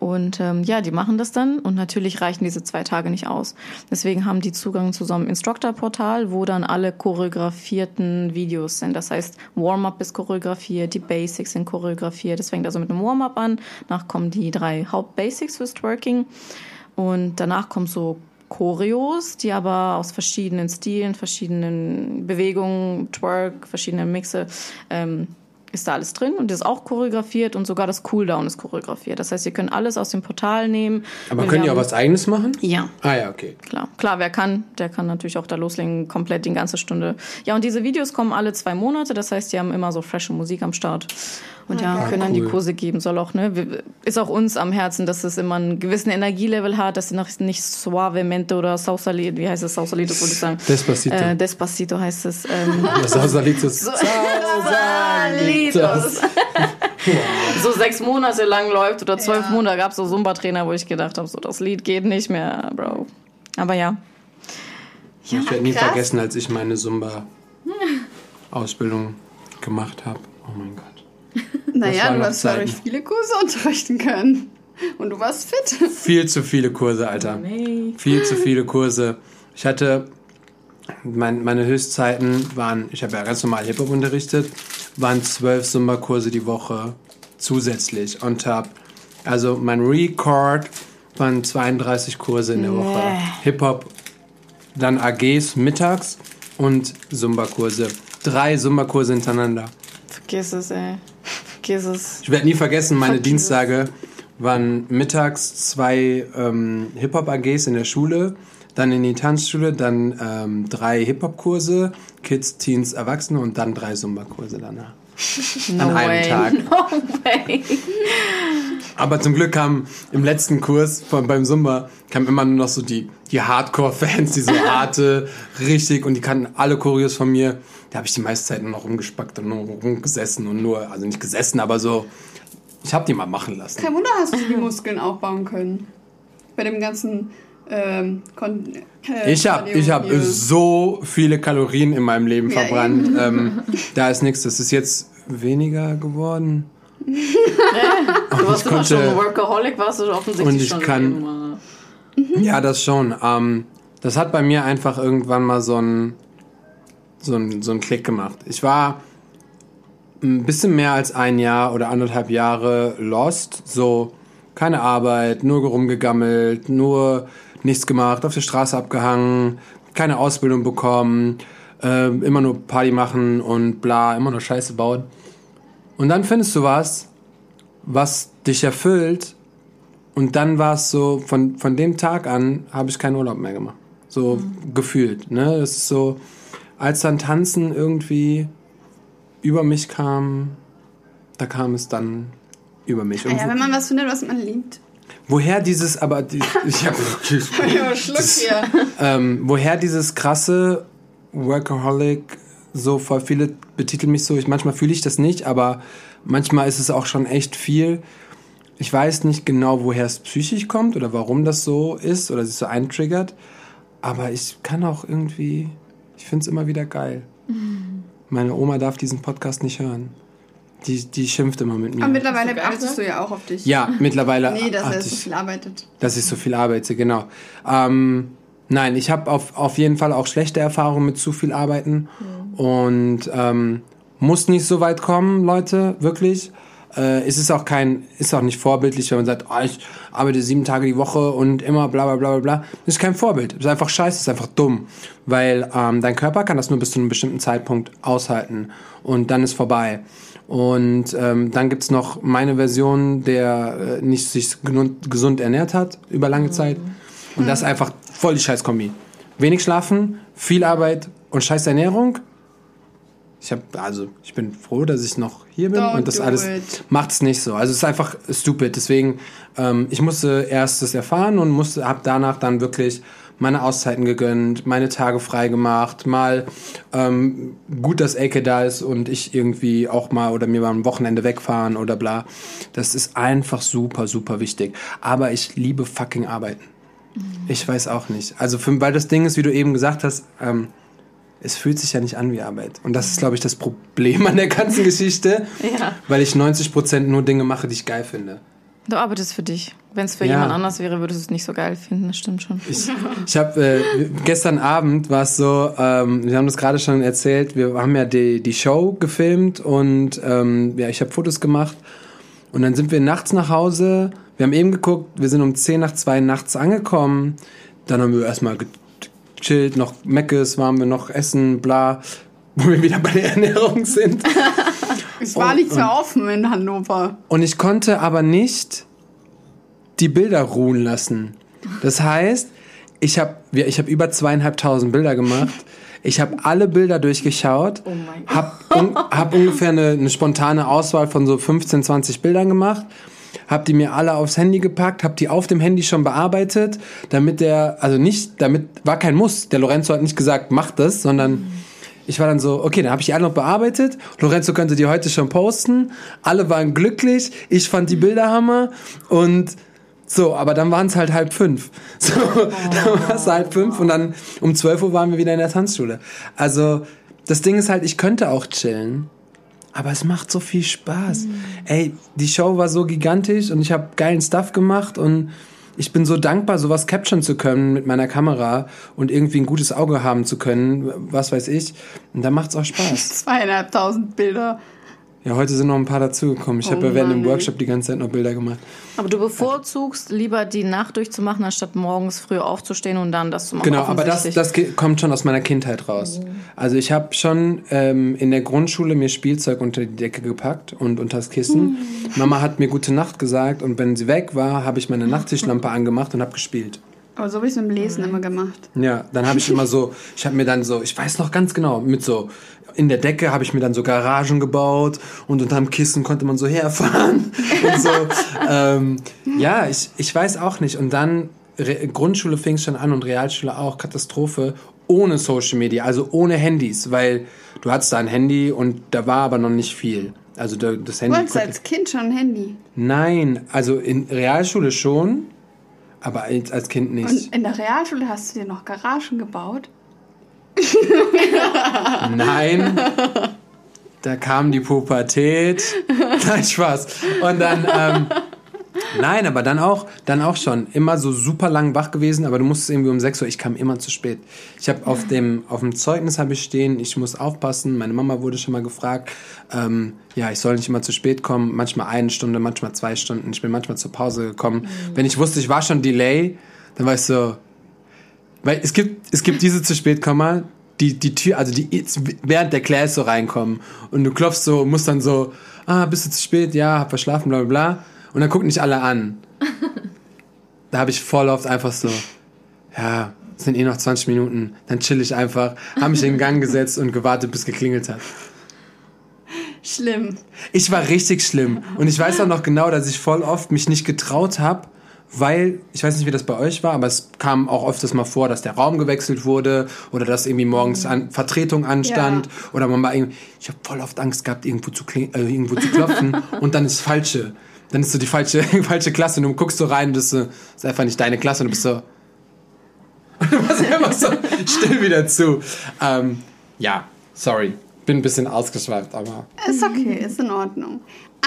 Und ähm, ja, die machen das dann und natürlich reichen diese zwei Tage nicht aus. Deswegen haben die Zugang zu so einem Instructor-Portal, wo dann alle choreografierten Videos sind. Das heißt, Warm-up ist choreografiert, die Basics sind choreografiert. Das fängt also mit einem Warm-up an. Danach kommen die drei Haupt-Basics fürs Twerking. Und danach kommen so Choreos, die aber aus verschiedenen Stilen, verschiedenen Bewegungen, Twerk, verschiedene Mixe, ähm, ist da alles drin und ist auch choreografiert und sogar das Cooldown ist choreografiert. Das heißt, ihr könnt alles aus dem Portal nehmen. Aber können die auch was eigenes machen? Ja, Ah ja, okay. klar. Klar, wer kann, der kann natürlich auch da loslegen, komplett die ganze Stunde. Ja, und diese Videos kommen alle zwei Monate, das heißt, die haben immer so frische Musik am Start. Und ja, können dann die. Kurse geben, soll auch, ne, ist auch uns am Herzen, dass es immer einen gewissen Energielevel hat, dass sie noch nicht Suavemente oder Sausalito, wie heißt es, Sausalito, würde ich sagen. Despacito. Äh, Despacito heißt es. Ähm, Das Sausalitos. Sausalitos. so sechs Monate lang läuft oder zwölf Monate gab es so Zumba-Trainer, wo ich gedacht habe, so das Lied geht nicht mehr, Bro. Aber ja. Ich werde nie vergessen, als ich meine Zumba-Ausbildung gemacht habe. Oh mein Gott. Naja, du hast dadurch viele Kurse unterrichten können. Und du warst fit. Viel zu viele Kurse, Alter. Nee. Viel zu viele Kurse. Ich hatte, mein, meine Höchstzeiten waren, ich habe ja ganz normal Hip-Hop unterrichtet, waren zwölf Zumba-Kurse die Woche zusätzlich on top. Also mein Record waren 32 Kurse in der Woche. Nee. Hip-Hop, dann AGs mittags und Zumba-Kurse. Drei Zumba-Kurse hintereinander. Vergiss es, ey. Es. Ich werde nie vergessen, meine es. Dienstage waren mittags zwei ähm, Hip-Hop-AGs in der Schule, dann in die Tanzschule, dann ähm, drei Hip-Hop-Kurse, Kids, Teens, Erwachsene und dann drei Zumba-Kurse danach. No An einem way. Tag. No way. Aber zum Glück kam im letzten Kurs von, beim Zumba kamen immer nur noch so die, die Hardcore-Fans, die so harte, richtig und die kannten alle Choreos von mir. Da habe ich die meiste Zeit nur noch rumgespackt und nur rumgesessen und nur, also nicht gesessen, aber so, ich habe die mal machen lassen. Kein Wunder hast du die Muskeln aufbauen können. Bei dem ganzen ähm, Kon äh, Ich habe ich hab so viele Kalorien in meinem Leben Ja, verbrannt. Ähm, da ist nichts. Das ist jetzt weniger geworden. Du warst immer schon ein Workaholic, warst du offensichtlich Und ich schon kann- immer. Ja, das schon. Ähm, das hat bei mir einfach irgendwann mal so ein so so ein Klick gemacht. Ich war ein bisschen mehr als ein Jahr oder anderthalb Jahre lost. So keine Arbeit, nur rumgegammelt, nur nichts gemacht, auf der Straße abgehangen, keine Ausbildung bekommen, äh, immer nur Party machen und bla, immer nur Scheiße bauen. Und dann findest du was, was dich erfüllt und dann war es so, von, von dem Tag an habe ich keinen Urlaub mehr gemacht. So gefühlt. Ne? Das ist so, als dann Tanzen irgendwie über mich kam, da kam es dann über mich. Ah ja, wenn man was findet, was man liebt. woher dieses, aber die, ich hab, Ja, Schluck hier. ähm, woher dieses krasse Workaholic, so voll viele betiteln mich so, ich, manchmal fühle ich das nicht, aber manchmal ist es auch schon echt viel. Ich weiß nicht genau, woher es psychisch kommt oder warum das so ist oder sich so eintriggert, aber ich kann auch irgendwie, ich finde es immer wieder geil. Meine Oma darf diesen Podcast nicht hören. Die, die schimpft immer mit mir. Aber mittlerweile geil, achtest du ja auch auf dich. ja, mittlerweile. Nee, dass er so ich- viel arbeitet. dass ich so viel arbeite, genau. Ähm, nein, ich habe auf, auf jeden Fall auch schlechte Erfahrungen mit zu viel Arbeiten und ähm, muss nicht so weit kommen, Leute, wirklich. Äh, es ist auch kein, ist auch nicht vorbildlich, wenn man sagt, oh, ich arbeite sieben Tage die Woche und immer bla bla bla bla bla. Das ist kein Vorbild. Das ist einfach scheiße, das ist einfach dumm. Weil ähm, dein Körper kann das nur bis zu einem bestimmten Zeitpunkt aushalten und dann ist vorbei. Und ähm, dann gibt's noch meine Version, der äh, nicht sich gesund ernährt hat über lange Zeit. Und das ist einfach voll die Scheißkombi. Wenig schlafen, viel Arbeit und scheiß Ernährung. Ich habe also ich bin froh, dass ich noch hier bin Don't und das alles it. macht's nicht so. Also es ist einfach stupid. Deswegen ähm, ich musste erst das erfahren und musste habe danach dann wirklich meine Auszeiten gegönnt, meine Tage frei gemacht, mal ähm, gut, dass Elke da ist und ich irgendwie auch mal oder mir mal am Wochenende wegfahren oder bla. Das ist einfach super, super wichtig. Aber ich liebe fucking arbeiten. Ich weiß auch nicht. Also für, weil das Ding ist, wie du eben gesagt hast, ähm, es fühlt sich ja nicht an wie Arbeit. Und das ist, glaube ich, das Problem an der ganzen Geschichte, Ja. weil ich 90% nur Dinge mache, die ich geil finde. Du arbeitest für dich. Wenn es für Ja. jemand anders wäre, würdest du es nicht so geil finden. Das stimmt schon. Ich, ich habe äh, gestern Abend war es so, ähm, wir haben das gerade schon erzählt, wir haben ja die, die Show gefilmt und ähm, ja, ich habe Fotos gemacht und dann sind wir nachts nach Hause. Wir haben eben geguckt, wir sind um 10 nach 2 nachts angekommen. Dann haben wir erstmal gechillt, noch Meckes, waren wir noch essen, bla, wo wir wieder bei der Ernährung sind. Es war Und- nichts mehr offen in Hannover. Und ich konnte aber nicht die Bilder ruhen lassen. Das heißt, ich habe ich hab über zweieinhalbtausend Bilder gemacht. Ich habe alle Bilder durchgeschaut, Oh mein Gott. hab, un, hab ungefähr eine, eine spontane Auswahl von so 15, 20 Bildern gemacht, hab die mir alle aufs Handy gepackt, hab die auf dem Handy schon bearbeitet, damit der, also nicht, damit war kein Muss. Der Lorenzo hat nicht gesagt, mach das, sondern ich war dann so, okay, dann habe ich die alle noch bearbeitet. Lorenzo könnte die heute schon posten. Alle waren glücklich. Ich fand die Bilder Hammer und so, aber dann waren es halt halb fünf. So, dann war es halb fünf und dann um 12 Uhr waren wir wieder in der Tanzschule. Also, das Ding ist halt, ich könnte auch chillen, aber es macht so viel Spaß. Ey, die Show war so gigantisch und ich habe geilen Stuff gemacht und ich bin so dankbar, sowas capturen zu können mit meiner Kamera und irgendwie ein gutes Auge haben zu können, was weiß ich. Und da macht's auch Spaß. Zweieinhalbtausend Bilder. Ja, heute sind noch ein paar dazugekommen. Ich Oh habe ja während dem. Workshop die ganze Zeit noch Bilder gemacht. Aber du bevorzugst lieber die Nacht durchzumachen, anstatt morgens früh aufzustehen und dann das zu machen. Genau, aber das, das kommt schon aus meiner Kindheit raus. Also ich habe schon ähm, in der Grundschule mir Spielzeug unter die Decke gepackt und unter das Kissen. Mama hat mir gute Nacht gesagt und wenn sie weg war, habe ich meine Nachttischlampe angemacht und habe gespielt. Aber so habe ich es mit dem Lesen immer gemacht. Ja, dann habe ich immer so, ich habe mir dann so, ich weiß noch ganz genau, mit so in der Decke habe ich mir dann so Garagen gebaut und unterm Kissen konnte man so herfahren und so. ähm, ja, ich, ich weiß auch nicht. Und dann Re Grundschule fing es schon an und Realschule auch, Katastrophe, ohne Social Media, also ohne Handys, weil du hattest da ein Handy und da war aber noch nicht viel. Also da- das Du Handy. hattest konnte- als Kind schon ein Handy. Nein, also in Realschule schon. Aber als, als Kind nicht. Und in der Realschule hast du dir noch Garagen gebaut? Nein. Da kam die Pubertät. Nein, Spaß. Und dann, ähm, nein, aber dann auch, dann auch schon. Immer so super lang wach gewesen, aber du musstest irgendwie um 6 Uhr. Ich kam immer zu spät. Ich habe auf dem, auf dem Zeugnis habe ich stehen, ich muss aufpassen. Meine Mama wurde schon mal gefragt. Ähm, ja, ich soll nicht immer zu spät kommen. Manchmal eine Stunde, manchmal zwei Stunden. Ich bin manchmal zur Pause gekommen. Wenn ich wusste, ich war schon Delay, dann war ich so, weil es gibt, es gibt diese zu spät Komma, die, die Tür, also die während der Class so reinkommen und du klopfst so, musst dann so, ah, bist du zu spät? Ja, hab verschlafen, bla bla bla. Und dann gucken dich alle an. da habe ich voll oft einfach so, ja, es sind eh noch 20 Minuten, dann chill ich einfach, habe mich in den Gang gesetzt und gewartet, bis geklingelt hat. Schlimm. Ich war richtig schlimm. Und ich weiß auch noch genau, dass ich voll oft mich nicht getraut habe, weil, ich weiß nicht, wie das bei euch war, aber es kam auch öfters mal vor, dass der Raum gewechselt wurde oder dass irgendwie morgens an, Vertretung anstand Ja. oder man war irgendwie, ich habe voll oft Angst gehabt, irgendwo zu, äh, irgendwo zu klopfen und dann ist falsche. Dann ist so die falsche, falsche Klasse und du guckst so rein und das ist, einfach nicht deine Klasse und du bist so, und du machst immer so still wieder zu. Ähm, ja, sorry, bin ein bisschen ausgeschweift, aber Ist okay, ist in Ordnung.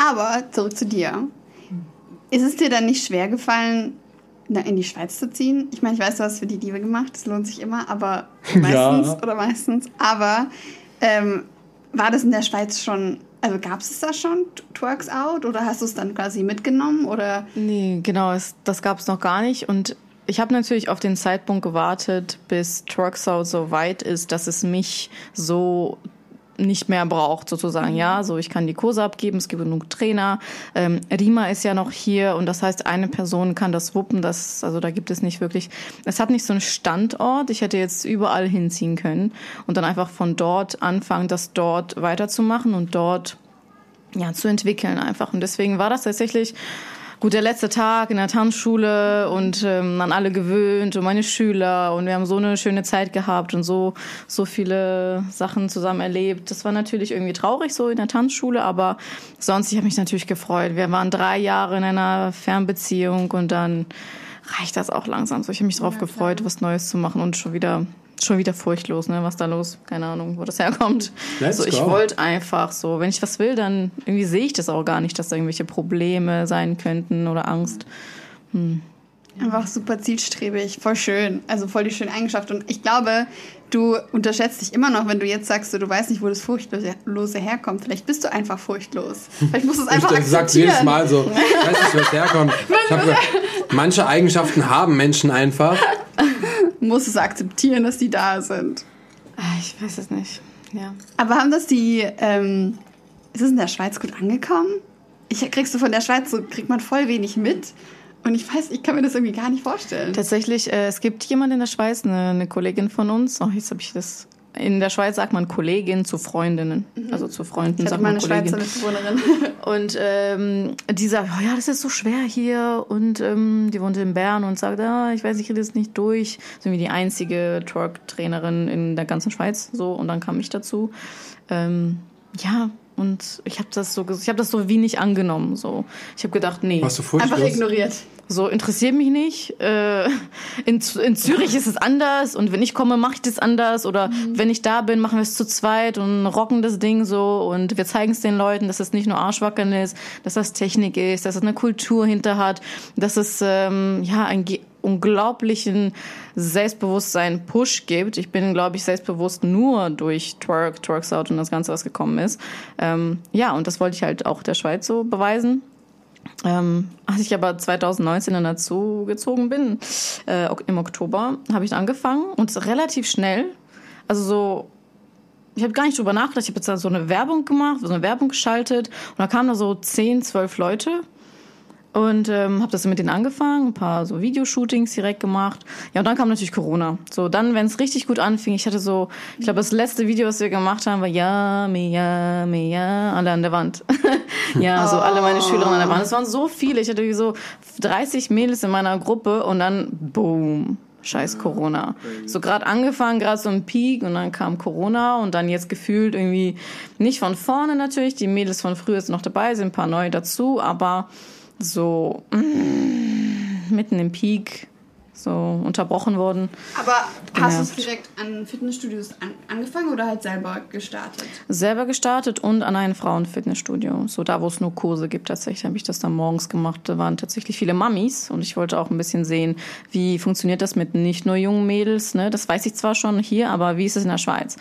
Aber zurück zu dir. Ist es dir dann nicht schwer gefallen, in die Schweiz zu ziehen? Ich meine, ich weiß, du hast für die Liebe gemacht, das lohnt sich immer, aber meistens Ja. oder meistens. Aber ähm, war das in der Schweiz schon, also gab es da schon, Twerks Out, oder hast du es dann quasi mitgenommen? Oder Nee, genau, es, das gab es noch gar nicht. Und ich habe natürlich auf den Zeitpunkt gewartet, bis Trucksau so weit ist, dass es mich so nicht mehr braucht, sozusagen. Ja, so ich kann die Kurse abgeben, es gibt genug Trainer. Ähm, Rima ist ja noch hier und das heißt, eine Person kann das wuppen. Das, also da gibt es nicht wirklich. Es hat nicht so einen Standort. Ich hätte jetzt überall hinziehen können und dann einfach von dort anfangen, das dort weiterzumachen und dort ja, zu entwickeln einfach. Und deswegen war das tatsächlich gut der letzte Tag in der Tanzschule und ähm, an alle gewöhnt und meine Schüler und wir haben so eine schöne Zeit gehabt und so so viele Sachen zusammen erlebt. Das war natürlich irgendwie traurig so in der Tanzschule, aber sonst ich habe mich natürlich gefreut. Wir waren drei Jahre in einer Fernbeziehung und dann reicht das auch langsam. So ich habe mich darauf gefreut, was Neues zu machen und schon wieder schon wieder furchtlos, ne? Was da los? Keine Ahnung, wo das herkommt. Let's so, ich wollte einfach so, wenn ich was will, dann irgendwie sehe ich das auch gar nicht, dass da irgendwelche Probleme sein könnten oder Angst. Einfach super zielstrebig, voll schön. Also voll die schöne Eigenschaft. Und ich glaube, du unterschätzt dich immer noch, wenn du jetzt sagst, du weißt nicht, wo das Furchtlose herkommt. Vielleicht bist du einfach furchtlos. Vielleicht musst du es einfach Ich sag's akzeptieren. jedes Mal so. Ich weiß nicht, wo es herkommt. Ich hab, ge- manche Eigenschaften haben Menschen einfach. Du musst es akzeptieren, dass die da sind. Ah, Ich weiß es nicht. Ja. Aber haben das die, ähm, ist es in der Schweiz gut angekommen? Ich kriegst du von der Schweiz so, kriegt man voll wenig mit. Und ich weiß, ich kann mir das irgendwie gar nicht vorstellen. Tatsächlich, äh, es gibt jemand in der Schweiz, eine, eine Kollegin von uns. Oh, jetzt habe ich das. In der Schweiz sagt man Kollegin zu Freundinnen, also zu Freunden ich sagt man eine Kollegin. Schweizer Mitbewohnerin. Und ähm, die sagt, oh ja, das ist so schwer hier. Und ähm, die wohnt in Bern und sagt, ah, ich weiß, ich kriege das nicht durch. Ist irgendwie die einzige Twerk-Trainerin in der ganzen Schweiz. So und dann kam ich dazu. Ähm, ja, und ich habe das so, ich habe das so wenig angenommen. So, ich habe gedacht, nee. Warst du Einfach furchtlos? ignoriert. So interessiert mich nicht. Äh, in, in Zürich ist es anders und wenn ich komme, mache ich das anders. Oder wenn ich da bin, machen wir es zu zweit und rocken das Ding so und wir zeigen es den Leuten, dass es nicht nur Arschwackern ist, dass das Technik ist, dass es eine Kultur hinter hat, dass es ähm, ja ge- unglaublichen Selbstbewusstsein-Push gibt. Ich bin, glaube ich, selbstbewusst nur durch Twerk, Twerks Out und das Ganze, was gekommen ist. Ähm, ja, und das wollte ich halt auch der Schweiz so beweisen. Ähm, als ich aber 2019 dann dazu gezogen bin, äh, im Oktober, habe ich angefangen und relativ schnell, also so, ich habe gar nicht drüber nachgedacht, ich habe jetzt da so eine Werbung gemacht, so eine Werbung geschaltet und da kamen da so 10, 12 Leute und ähm, habe das mit denen angefangen, ein paar so Videoshootings direkt gemacht. Ja, und dann kam natürlich Corona. So, dann, wenn es richtig gut anfing, ich hatte so, ich glaube, das letzte Video, was wir gemacht haben, war ja, me, ja, me, ja, alle an der Wand. ja, so alle meine Schülerinnen an der Wand. Es waren so viele. Ich hatte so 30 Mädels in meiner Gruppe und dann, boom. Scheiß Corona. So gerade angefangen, gerade so ein Peak und dann kam Corona und dann jetzt gefühlt irgendwie nicht von vorne natürlich. Die Mädels von früher sind noch dabei, sind ein paar neue dazu, aber so, mm, mitten im Peak so unterbrochen worden. Aber hast du es direkt an Fitnessstudios an, angefangen oder halt selber gestartet? Selber gestartet und an ein Frauenfitnessstudio. So da, wo es nur Kurse gibt, tatsächlich habe ich das dann morgens gemacht. Da waren tatsächlich viele Mamis und ich wollte auch ein bisschen sehen, wie funktioniert das mit nicht nur jungen Mädels. Ne? Das weiß ich zwar schon hier, aber wie ist es in der Schweiz?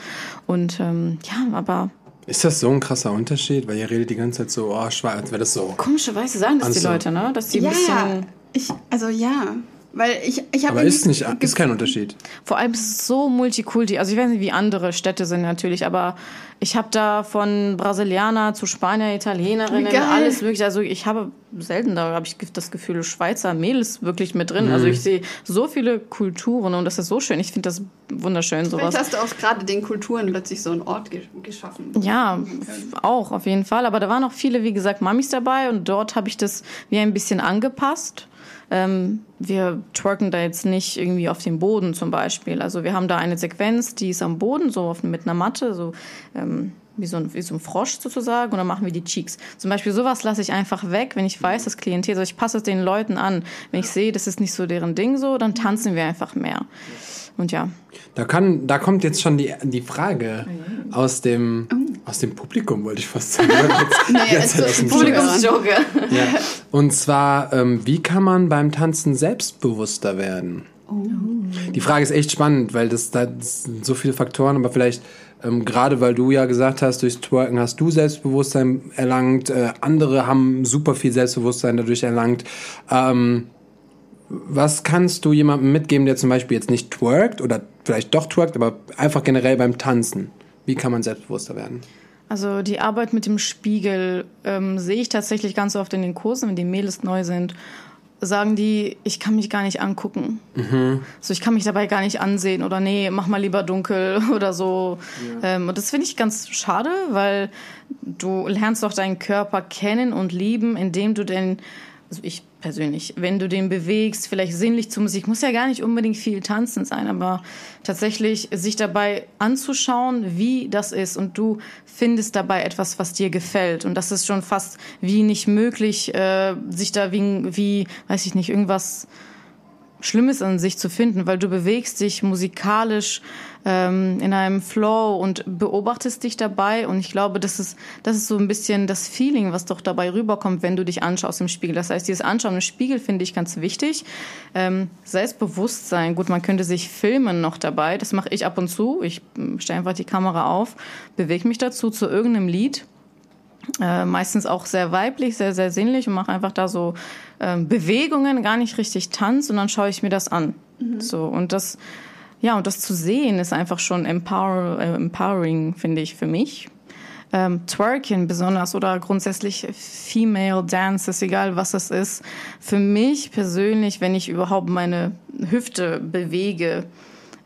Und ähm, ja, aber Ist das so ein krasser Unterschied? Weil ihr redet die ganze Zeit so, oh, schwarz, als wäre das so. komischerweise sagen das die Also- Leute, ne? dass die ein Ja, bisschen... ich, also ja. Weil ich, ich habe Aber ist nicht, ist kein Unterschied. Vor allem ist es so multikulti. Also ich weiß nicht, wie andere Städte sind natürlich, aber ich habe da von Brasilianer zu Spanier, Italienerinnen, alles mögliche. Also ich habe selten, da habe ich das Gefühl, Schweizer Mädels wirklich mit drin. Also ich sehe so viele Kulturen und das ist so schön. Ich finde das wunderschön, sowas. Vielleicht hast du auch gerade den Kulturen plötzlich so einen Ort ge geschaffen. Ja, auch auf jeden Fall. Aber da waren auch viele, wie gesagt, Mamis dabei und dort habe ich das wie ein bisschen angepasst. Ähm, wir twerken da jetzt nicht irgendwie auf dem Boden zum Beispiel. Also wir haben da eine Sequenz, die ist am Boden, so auf, mit einer Matte, so ähm, wie, so ein, wie so ein Frosch sozusagen. Und dann machen wir die Cheeks. Zum Beispiel sowas lasse ich einfach weg, wenn ich weiß, das Klientel, also ich passe es den Leuten an. Wenn ich sehe, das ist nicht so deren Ding so, dann tanzen wir einfach mehr. Und ja, Da, kann, da kommt jetzt schon die, die Frage aus dem, aus dem Publikum, wollte ich fast sagen. Naja, jetzt also aus dem Publikums- Chat. Publikumsjoke. ja. Und zwar, ähm, wie kann man beim Tanzen selbstbewusster werden? Die Frage ist echt spannend, weil das, da sind so viele Faktoren, aber vielleicht ähm, gerade weil du ja gesagt hast, durchs Twerken hast du Selbstbewusstsein erlangt, äh, andere haben super viel Selbstbewusstsein dadurch erlangt. Ähm, was kannst du jemandem mitgeben, der zum Beispiel jetzt nicht twerkt oder vielleicht doch twerkt, aber einfach generell beim Tanzen? Wie kann man selbstbewusster werden? Also die Arbeit mit dem Spiegel ähm, sehe ich tatsächlich ganz oft in den Kursen, wenn die Mädels neu sind, sagen die, ich kann mich gar nicht angucken. So, ich kann mich dabei gar nicht ansehen oder nee, mach mal lieber dunkel oder so. Ähm, und das finde ich ganz schade, weil du lernst doch deinen Körper kennen und lieben, indem du den, also ich persönlich, wenn du den bewegst, vielleicht sinnlich zur Musik, muss ja gar nicht unbedingt viel tanzen sein, aber tatsächlich sich dabei anzuschauen, wie das ist und du findest dabei etwas, was dir gefällt. Und das ist schon fast wie nicht möglich, äh, sich da wie, wie, weiß ich nicht, irgendwas Schlimmes an sich zu finden, weil du bewegst dich musikalisch ähm, in einem Flow und beobachtest dich dabei. Und ich glaube, das ist, das ist so ein bisschen das Feeling, was doch dabei rüberkommt, wenn du dich anschaust im Spiegel. Das heißt, dieses Anschauen im Spiegel finde ich ganz wichtig. Ähm, Selbstbewusstsein, gut, man könnte sich filmen noch dabei. Das mache ich ab und zu. Ich ähm, stelle einfach die Kamera auf, bewege mich dazu zu irgendeinem Lied äh, meistens auch sehr weiblich, sehr, sehr sinnlich und mache einfach da so ähm, Bewegungen, gar nicht richtig Tanz und dann schaue ich mir das an. So, und das, ja, und das zu sehen ist einfach schon empower, äh, empowering, finde ich, für mich. Ähm, Twerking besonders oder grundsätzlich Female Dances, egal was es ist. Für mich persönlich, wenn ich überhaupt meine Hüfte bewege,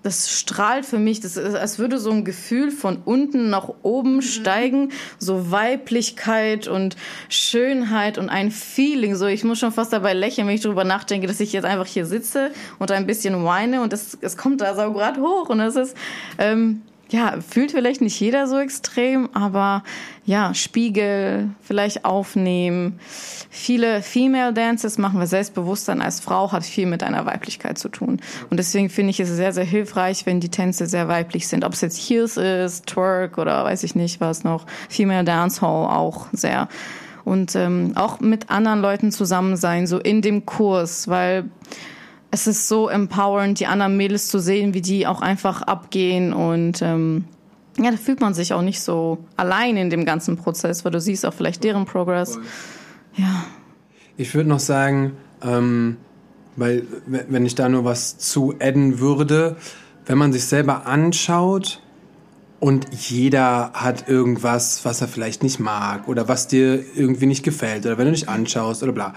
das strahlt für mich, das ist, als würde so ein Gefühl von unten nach oben steigen, so Weiblichkeit und Schönheit und ein Feeling. So, ich muss schon fast dabei lächeln, wenn ich darüber nachdenke, dass ich jetzt einfach hier sitze und ein bisschen weine und es, es kommt da so gerade hoch und es ist, ähm, ja, fühlt vielleicht nicht jeder so extrem, aber ja, Spiegel vielleicht aufnehmen. Viele Female Dances machen wir Selbstbewusstsein als Frau, hat viel mit einer Weiblichkeit zu tun. Und deswegen finde ich es sehr, sehr hilfreich, wenn die Tänze sehr weiblich sind. Ob es jetzt Heels ist, Twerk oder weiß ich nicht was noch, Female Dancehall auch sehr. Und ähm, auch mit anderen Leuten zusammen sein, so in dem Kurs, weil es ist so empowernd, die anderen Mädels zu sehen, wie die auch einfach abgehen und ähm, ja, da fühlt man sich auch nicht so allein in dem ganzen Prozess, weil du siehst auch vielleicht deren Progress. Ja. Ich würde noch sagen, ähm, weil wenn ich da nur was zu adden würde, wenn man sich selber anschaut und jeder hat irgendwas, was er vielleicht nicht mag oder was dir irgendwie nicht gefällt oder wenn du dich anschaust oder bla.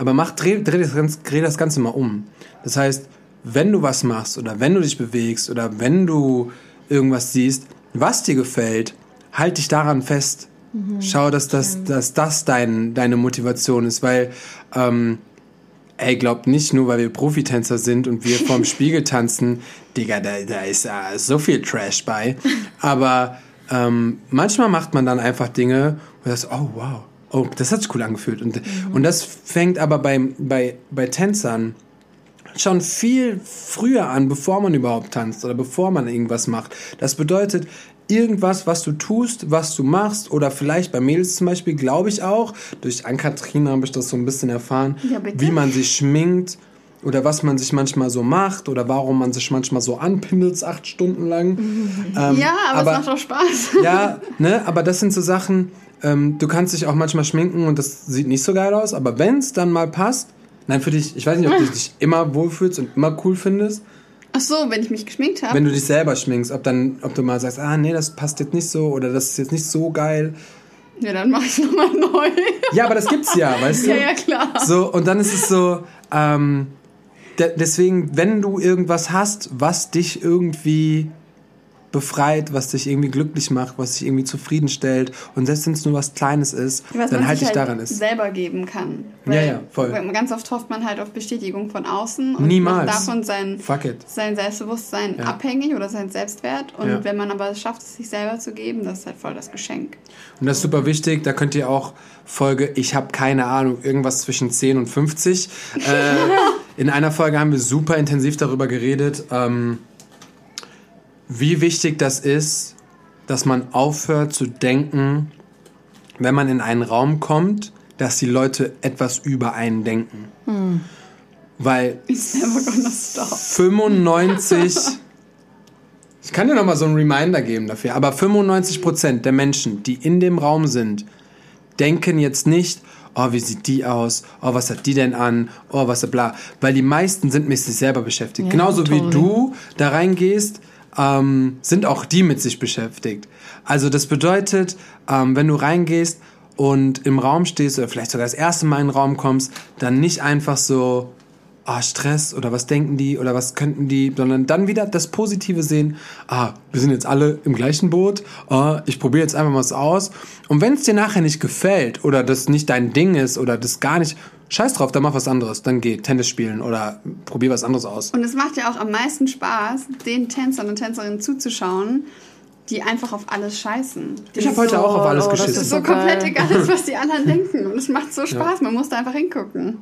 Aber mach, dreh, dreh, das Ganze, dreh das Ganze mal um. Das heißt, wenn du was machst oder wenn du dich bewegst oder wenn du irgendwas siehst, was dir gefällt, halt dich daran fest. Schau, dass das, dass das dein, deine Motivation ist, weil ähm, Ey, glaubt nicht nur, weil wir Profitänzer sind und wir vorm Spiegel tanzen, Digga, da, da ist äh, so viel Trash bei. Aber ähm, manchmal macht man dann einfach Dinge, du sagst, oh wow, oh, das hat sich cool angefühlt. Und, und das fängt aber bei, bei, bei Tänzern schon viel früher an, bevor man überhaupt tanzt oder bevor man irgendwas macht. Das bedeutet, irgendwas, was du tust, was du machst, oder vielleicht bei Mädels zum Beispiel, glaube ich auch, durch Ann-Kathrin habe ich das so ein bisschen erfahren, Ja, wie man sich schminkt oder was man sich manchmal so macht oder warum man sich manchmal so anpindelt, acht Stunden lang. Ähm, ja, aber, es macht doch Spaß. ja, ne, aber das sind so Sachen, ähm, du kannst dich auch manchmal schminken und das sieht nicht so geil aus, aber wenn es dann mal passt, nein, für dich, ich weiß nicht, ob du dich immer wohlfühlst und immer cool findest, Ach so, wenn ich mich geschminkt habe. wenn du dich selber schminkst, ob dann, ob du mal sagst, ah, nee, das passt jetzt nicht so oder das ist jetzt nicht so geil. Ja, dann mach ich nochmal neu. Ja, aber das gibt's ja, weißt du? ja, ja, klar. So, und dann ist es so, ähm, de deswegen, wenn du irgendwas hast, was dich irgendwie befreit, was dich irgendwie glücklich macht, was dich irgendwie zufriedenstellt und selbst wenn es nur was Kleines ist, Was dann man halt sich dich halt daran ist. selber geben kann. Ja, ja, voll. weil Ganz oft hofft man halt auf Bestätigung von außen und Niemals. macht davon sein, sein Selbstbewusstsein Ja. abhängig oder sein Selbstwert. Und Ja. wenn man aber es schafft, es sich selber zu geben, das ist halt voll das Geschenk. Und das ist super wichtig, da könnt ihr auch Folge, ich habe keine Ahnung, irgendwas zwischen 10 und 50. Äh, in einer Folge haben wir super intensiv darüber geredet, ähm, wie wichtig das ist, dass man aufhört zu denken, wenn man in einen Raum kommt, dass die Leute etwas über einen denken. Weil gonna stop. 95. Ich kann dir noch mal so einen Reminder geben dafür. Aber 95 Prozent der Menschen, die in dem Raum sind, denken jetzt nicht, oh, wie sieht die aus? Oh, was hat die denn an? Oh, was bla. Weil die meisten sind mit sich selber beschäftigt. Ja, Genauso wie totally. du da reingehst, ähm, sind auch die mit sich beschäftigt. Also das bedeutet, ähm, wenn du reingehst und im Raum stehst oder vielleicht sogar das erste Mal in den Raum kommst, dann nicht einfach so, ah, Stress oder was denken die oder was könnten die, sondern dann wieder das Positive sehen, ah, wir sind jetzt alle im gleichen Boot, ah, ich probiere jetzt einfach mal was aus. Und wenn es dir nachher nicht gefällt oder das nicht dein Ding ist oder das gar nicht, scheiß drauf, dann mach was anderes, dann geh Tennis spielen oder probier was anderes aus. Und es macht ja auch am meisten Spaß, den Tänzern und Tänzerinnen zuzuschauen, die einfach auf alles scheißen. Die Ich habe heute auch auf alles oh, das geschissen. ist so so komplett egal was die anderen denken. Und es macht so Spaß, man muss da einfach hingucken.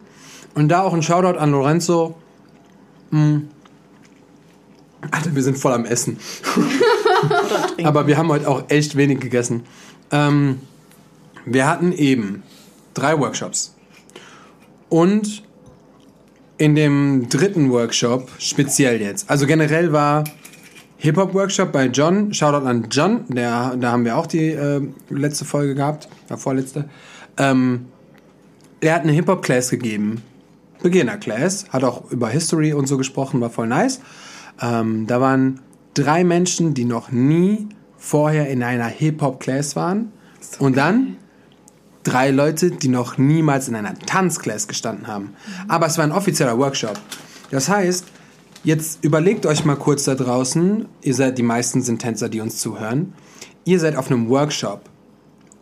Und da auch ein Shoutout an Lorenzo. Hm. Alter, wir sind voll am Essen. Aber wir haben heute auch echt wenig gegessen. Ähm, wir hatten eben drei Workshops. Und in dem dritten Workshop, speziell jetzt, also generell war Hip-Hop-Workshop bei John. Shoutout an John, der, da haben wir auch die äh, letzte Folge gehabt, ja, vorletzte. Ähm, er hat eine Hip-Hop-Class gegeben. Beginner-Class, hat auch über History und so gesprochen, war voll nice. Ähm, da waren drei Menschen, die noch nie vorher in einer Hip-Hop-Class waren. und dann drei Leute, die noch niemals in einer Tanzclass gestanden haben. Aber es war ein offizieller Workshop. Das heißt, jetzt überlegt euch mal kurz da draußen, ihr seid, die meisten sind Tänzer, die uns zuhören, ihr seid auf einem Workshop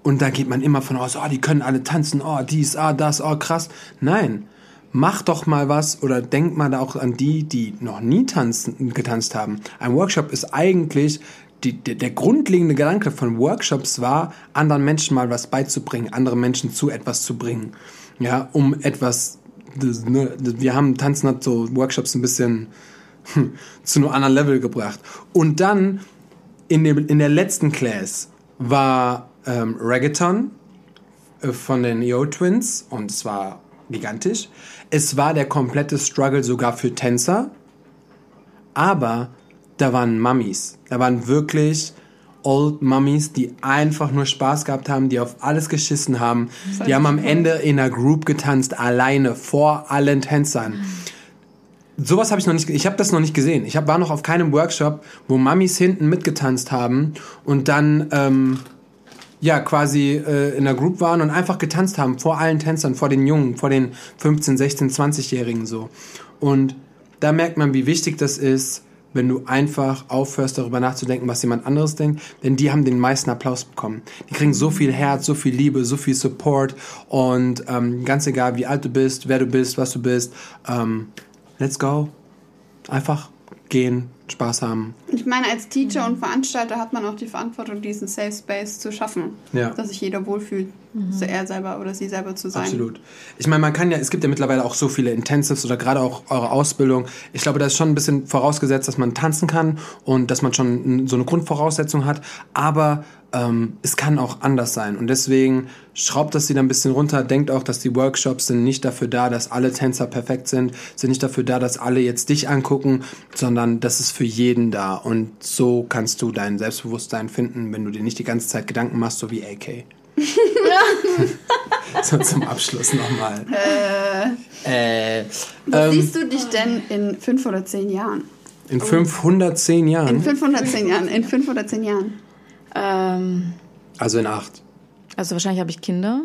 und da geht man immer von aus, oh, die können alle tanzen, oh, dies, ah, das, oh, krass. Nein, mach doch mal was oder denk mal auch an die, die noch nie tanzen, getanzt haben. Ein Workshop ist eigentlich, die, der, der grundlegende Gedanke von Workshops war, anderen Menschen mal was beizubringen, andere Menschen zu etwas zu bringen. Ja, um etwas, das, ne, wir haben Tanzen hat so Workshops ein bisschen hm, zu einem anderen Level gebracht. Und dann in, dem, in der letzten Class war ähm, Reggaeton äh, von den Yo Twins und es war gigantisch. Es war der komplette Struggle sogar für Tänzer, aber da waren Mummies. Da waren wirklich Old Mummies, die einfach nur Spaß gehabt haben, die auf alles geschissen haben. Die haben am Ende in einer Group getanzt, alleine, vor allen Tänzern. Sowas habe ich noch nicht, ich habe das noch nicht gesehen. Ich hab, war noch auf keinem Workshop, wo Mummies hinten mitgetanzt haben und dann ähm, ja quasi äh, in der Group waren und einfach getanzt haben vor allen Tänzern, vor den Jungen, vor den 15, 16, 20-Jährigen so. Und da merkt man, wie wichtig das ist, wenn du einfach aufhörst, darüber nachzudenken, was jemand anderes denkt, denn die haben den meisten Applaus bekommen. Die kriegen so viel Herz, so viel Liebe, so viel Support und ähm, ganz egal, wie alt du bist, wer du bist, was du bist, ähm, let's go. Einfach gehen, Spaß haben. Ich meine, als Teacher und Veranstalter hat man auch die Verantwortung, diesen Safe Space zu schaffen. Ja. Dass sich jeder wohlfühlt, so er selber oder sie selber zu sein. Absolut. Ich meine, man kann ja, es gibt ja mittlerweile auch so viele Intensives oder gerade auch eure Ausbildung. Ich glaube, da ist schon ein bisschen vorausgesetzt, dass man tanzen kann und dass man schon so eine Grundvoraussetzung hat. Aber ähm, es kann auch anders sein. Und deswegen schraubt das wieder ein bisschen runter. Denkt auch, dass die Workshops sind nicht dafür da, dass alle Tänzer perfekt sind, sind nicht dafür da, dass alle jetzt dich angucken, sondern das ist für jeden da. Und so kannst du dein Selbstbewusstsein finden, wenn du dir nicht die ganze Zeit Gedanken machst, so wie AK. so zum Abschluss nochmal. Äh, Wo ähm, siehst du dich denn in fünf oder zehn Jahren? in 510 In Jahren, 510 Jahren, in fünf oder zehn Jahren. Ähm, also in acht. also wahrscheinlich habe ich Kinder.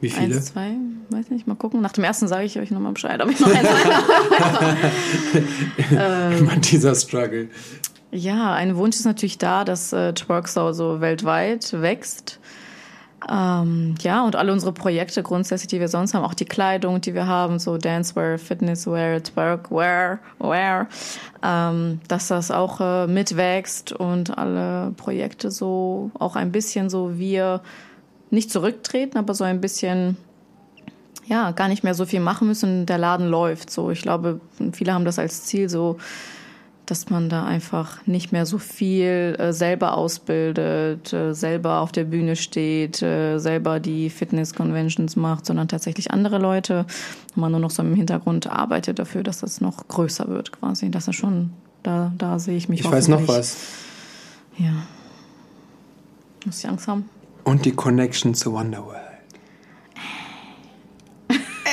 Wie viele? Eins, zwei, weiß nicht, mal gucken. Nach dem ersten sage ich euch nochmal Bescheid, ob ich noch eins Immer dieser Struggle. Ja, ein Wunsch ist natürlich da, dass äh, Twerkstore so weltweit wächst. Ähm, ja, und alle unsere Projekte grundsätzlich, die wir sonst haben, auch die Kleidung, die wir haben, so Dancewear, Fitnesswear, Twerkwear, Wear, ähm, dass das auch äh, mitwächst und alle Projekte so auch ein bisschen so wir nicht zurücktreten, aber so ein bisschen ja, gar nicht mehr so viel machen müssen der Laden läuft. So, ich glaube, viele haben das als Ziel so, dass man da einfach nicht mehr so viel äh, selber ausbildet, äh, selber auf der Bühne steht, äh, selber die Fitness-Conventions macht, sondern tatsächlich andere Leute. Und man nur noch so im Hintergrund arbeitet dafür, dass das noch größer wird quasi. Das ist schon, da, da sehe ich mich Ich weiß noch was. Ja. Muss ich Angst haben? Und die Connection zu Wonderworld.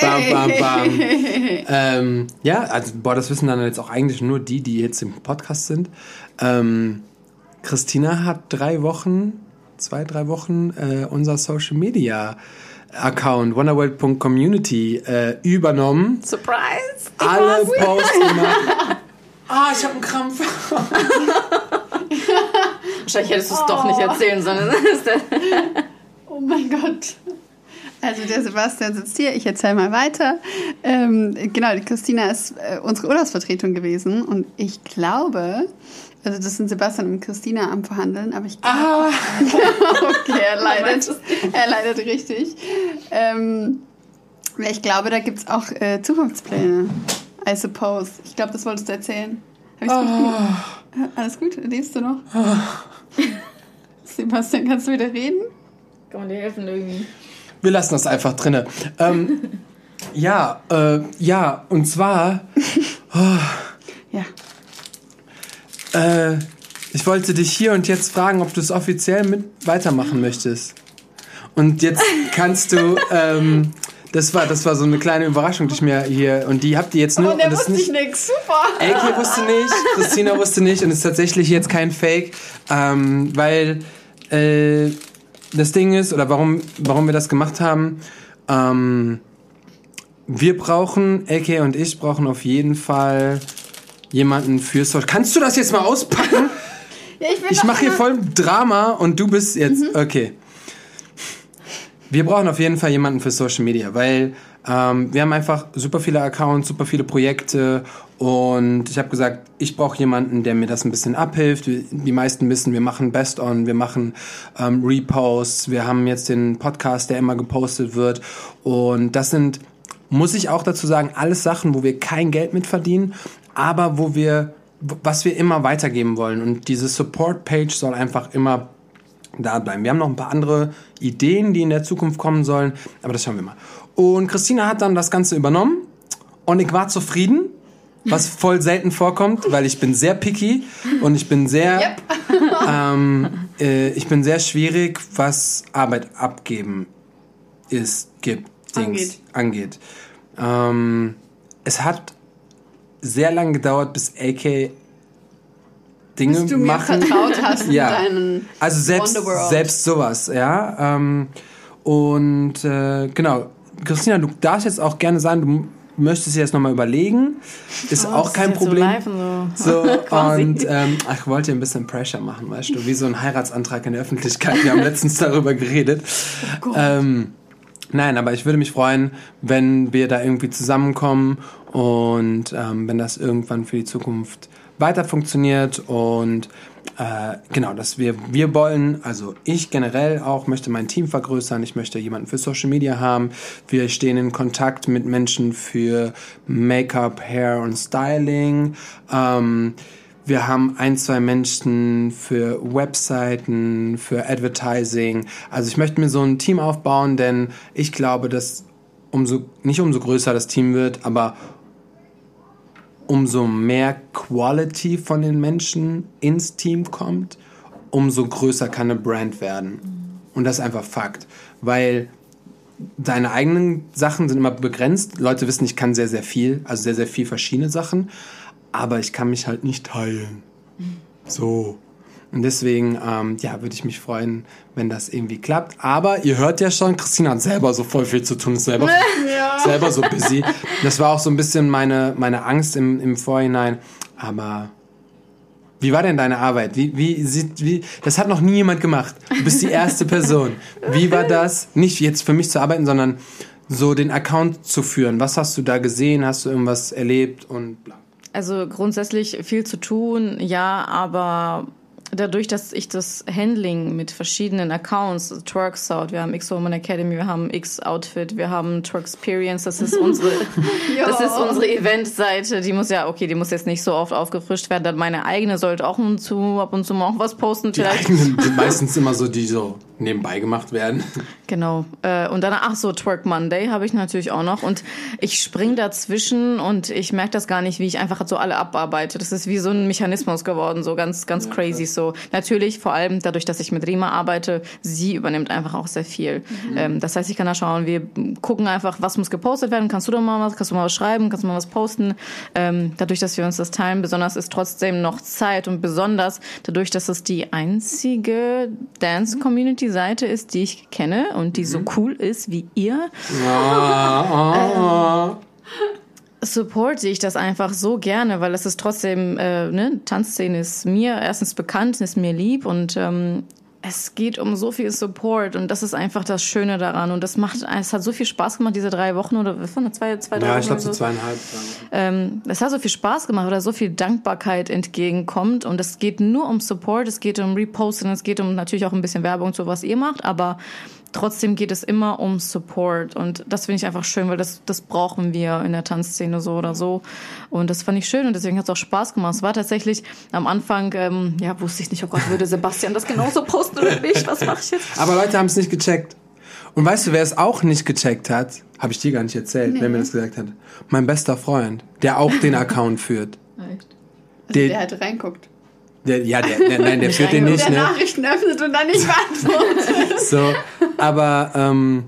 Bam, bam, bam. ähm, ja, also, boah, das wissen dann jetzt auch eigentlich nur die, die jetzt im Podcast sind. Ähm, Christina hat drei Wochen, zwei, drei Wochen äh, unser Social Media Account wonderworld.community äh, übernommen. Surprise! Alle posten immer. Ah, ich habe einen Krampf. Wahrscheinlich hättest du es doch nicht erzählen sollen. Oh mein Gott. Also der Sebastian sitzt hier, ich erzähle mal weiter. Ähm, genau, die Christina ist äh, unsere Urlaubsvertretung gewesen und ich glaube, also das sind Sebastian und Christina am Verhandeln, aber ich glaube, Ah. okay, er leidet, er leidet richtig. Ähm, ich glaube, da gibt es auch äh, Zukunftspläne, I suppose. Ich glaube, das wolltest du erzählen. Hab ich's gut Alles gut? Lebst du noch? Sebastian, kannst du wieder reden? Kann man dir helfen irgendwie? Wir lassen das einfach drinne. Ähm, ja, äh, ja, und zwar, Ja. äh, ich wollte dich hier und jetzt fragen, ob du es offiziell mit weitermachen möchtest. Und jetzt kannst du, ähm, das war, das war so eine kleine Überraschung, die ich mir hier, und die habt ihr jetzt nur, Und der und das ist wusste nicht, ich nix. Super. Elke wusste nicht, Christina wusste nicht und ist tatsächlich jetzt kein Fake, ähm, weil äh, das Ding ist, oder warum, warum wir das gemacht haben, ähm, wir brauchen, Elke und ich brauchen auf jeden Fall jemanden fürs... Kannst du das jetzt mal auspacken? Ja, ich Ich mache hier voll Drama und du bist jetzt. Okay. Wir brauchen auf jeden Fall jemanden für Social Media, weil ähm, wir haben einfach super viele Accounts, super viele Projekte und ich habe gesagt, ich brauche jemanden, der mir das ein bisschen abhilft. Die meisten wissen, wir machen Best On, wir machen ähm, Reposts, wir haben jetzt den Podcast, der immer gepostet wird und das sind, muss ich auch dazu sagen, alles Sachen, wo wir kein Geld mit verdienen, aber wo wir, was wir immer weitergeben wollen und diese Support-Page soll einfach immer da bleiben. Wir haben noch ein paar andere Ideen, die in der Zukunft kommen sollen, aber das schauen wir mal. Und Christina hat dann das Ganze übernommen und ich war zufrieden, was voll selten vorkommt, weil ich bin sehr picky und ich bin sehr, ähm, äh, ich bin sehr schwierig, was Arbeit abgeben ist, gibt, Dings angeht. Ähm, es hat sehr lange gedauert, bis AK Dinge Bis du mir machen. vertraut hast Ja. Also selbst, selbst sowas, ja. Ähm, und äh, genau, Christina, du darfst jetzt auch gerne sagen, du möchtest dir jetzt nochmal überlegen. Ist Oh, auch kein Problem. So so. Und ähm, ich wollte ein bisschen Pressure machen, weißt du, wie so ein Heiratsantrag in der Öffentlichkeit. Wir haben letztens darüber geredet. ähm, nein, aber ich würde mich freuen, wenn wir da irgendwie zusammenkommen und ähm, wenn das irgendwann für die Zukunft weiter funktioniert und äh, genau, dass wir, wir wollen, also ich generell auch möchte mein Team vergrößern, ich möchte jemanden für Social Media haben, wir stehen in Kontakt mit Menschen für Make-up, Hair und Styling, ähm, wir haben ein, zwei Menschen für Webseiten, für Advertising. Also ich möchte mir so ein Team aufbauen, denn ich glaube, dass umso, nicht umso größer das Team wird, aber umso mehr Quality von den Menschen ins Team kommt, umso größer kann eine Brand werden. Und das ist einfach Fakt. Weil deine eigenen Sachen sind immer begrenzt. Leute wissen, ich kann sehr, sehr viel, also sehr, sehr viel verschiedene Sachen aber ich kann mich halt nicht teilen. So. Und deswegen, ähm, ja, würde ich mich freuen, wenn das irgendwie klappt. Aber ihr hört ja schon, Christina hat selber so voll viel zu tun, ist selber, ja. selber so busy. Das war auch so ein bisschen meine, meine Angst im, im Vorhinein. Aber wie war denn deine Arbeit? Wie, wie, sieht, wie, das hat noch nie jemand gemacht. Du bist die erste Person. Wie war das? Nicht jetzt für mich zu arbeiten, sondern so den Account zu führen. Was hast du da gesehen? Hast du irgendwas erlebt und bla? Also grundsätzlich viel zu tun, ja, aber dadurch, dass ich das Handling mit verschiedenen Accounts, Twerksout, wir haben X-Woman Academy, wir haben X-Outfit, wir haben Twerksperience, das ist unsere, das ist unsere Eventseite, die muss ja, okay, die muss jetzt nicht so oft aufgefrischt werden, dann meine eigene sollte auch ab und zu, ab und zu mal auch was posten. Die vielleicht. eigenen sind meistens immer so, die so nebenbei gemacht werden. Genau. Äh, und dann, ach so, Twerk Monday habe ich natürlich auch noch. Und ich spring dazwischen und ich merke das gar nicht, wie ich einfach so alle abarbeite. Das ist wie so ein Mechanismus geworden, so ganz, ganz ja, crazy. Klar. So natürlich, vor allem dadurch, dass ich mit Rima arbeite, sie übernimmt einfach auch sehr viel. Mhm. Ähm, das heißt, ich kann da schauen, wir gucken einfach, was muss gepostet werden. Kannst du da mal was, kannst du mal was schreiben, kannst du mal was posten. Ähm, dadurch, dass wir uns das teilen, besonders ist trotzdem noch Zeit und besonders dadurch, dass es die einzige Dance-Community Seite ist, die ich kenne und die mhm. so cool ist wie ihr. Ah. Ähm, supporte ich das einfach so gerne, weil es ist trotzdem, äh, ne, Tanzszene ist mir erstens bekannt, ist mir lieb und ähm, es geht um so viel Support und das ist einfach das Schöne daran und das macht, es hat so viel Spaß gemacht, diese drei Wochen oder von zwei, zwei, drei Ja, ich glaube so zweieinhalb. Ähm, es hat so viel Spaß gemacht oder so viel Dankbarkeit entgegenkommt und es geht nur um Support, es geht um Reposten, es geht um natürlich auch ein bisschen Werbung zu was ihr macht, aber trotzdem geht es immer um Support und das finde ich einfach schön, weil das, das brauchen wir in der Tanzszene so oder so und das fand ich schön und deswegen hat es auch Spaß gemacht. Es war tatsächlich am Anfang, ähm, ja, wusste ich nicht, oh Gott, würde Sebastian das genauso posten oder nicht, was mache ich jetzt? Aber Leute haben es nicht gecheckt. Und weißt du, wer es auch nicht gecheckt hat? Habe ich dir gar nicht erzählt, nee. wer mir das gesagt hat. Mein bester Freund, der auch den Account führt. Echt? Also der, der halt reinguckt. Der, ja, der, der, nein, der führt den nicht. Der ne? Nachrichten öffnet und dann nicht beantwortet. so, aber ähm,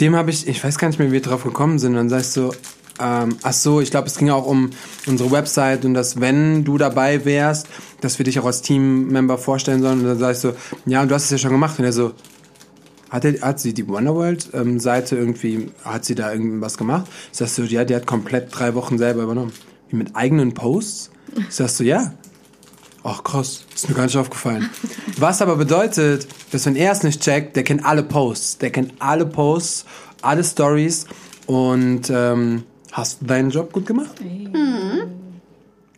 dem habe ich, ich weiß gar nicht mehr, wie wir drauf gekommen sind. Dann sagst du, ähm, ach so, ich glaube, es ging auch um unsere Website und dass, wenn du dabei wärst, dass wir dich auch als Teammember vorstellen sollen. Und dann sagst du, ja, und du hast es ja schon gemacht. Und er so, hat, er, hat sie die Wonderworld-Seite ähm, irgendwie, hat sie da irgendwas gemacht? Sagst du, ja, die hat komplett drei Wochen selber übernommen. Wie mit eigenen Posts? Sagst du, ja. Ach krass, ist mir gar nicht aufgefallen. Was aber bedeutet, dass wenn er es nicht checkt, der kennt alle Posts. Der kennt alle Posts, alle Stories und ähm, hast du deinen Job gut gemacht? Mhm.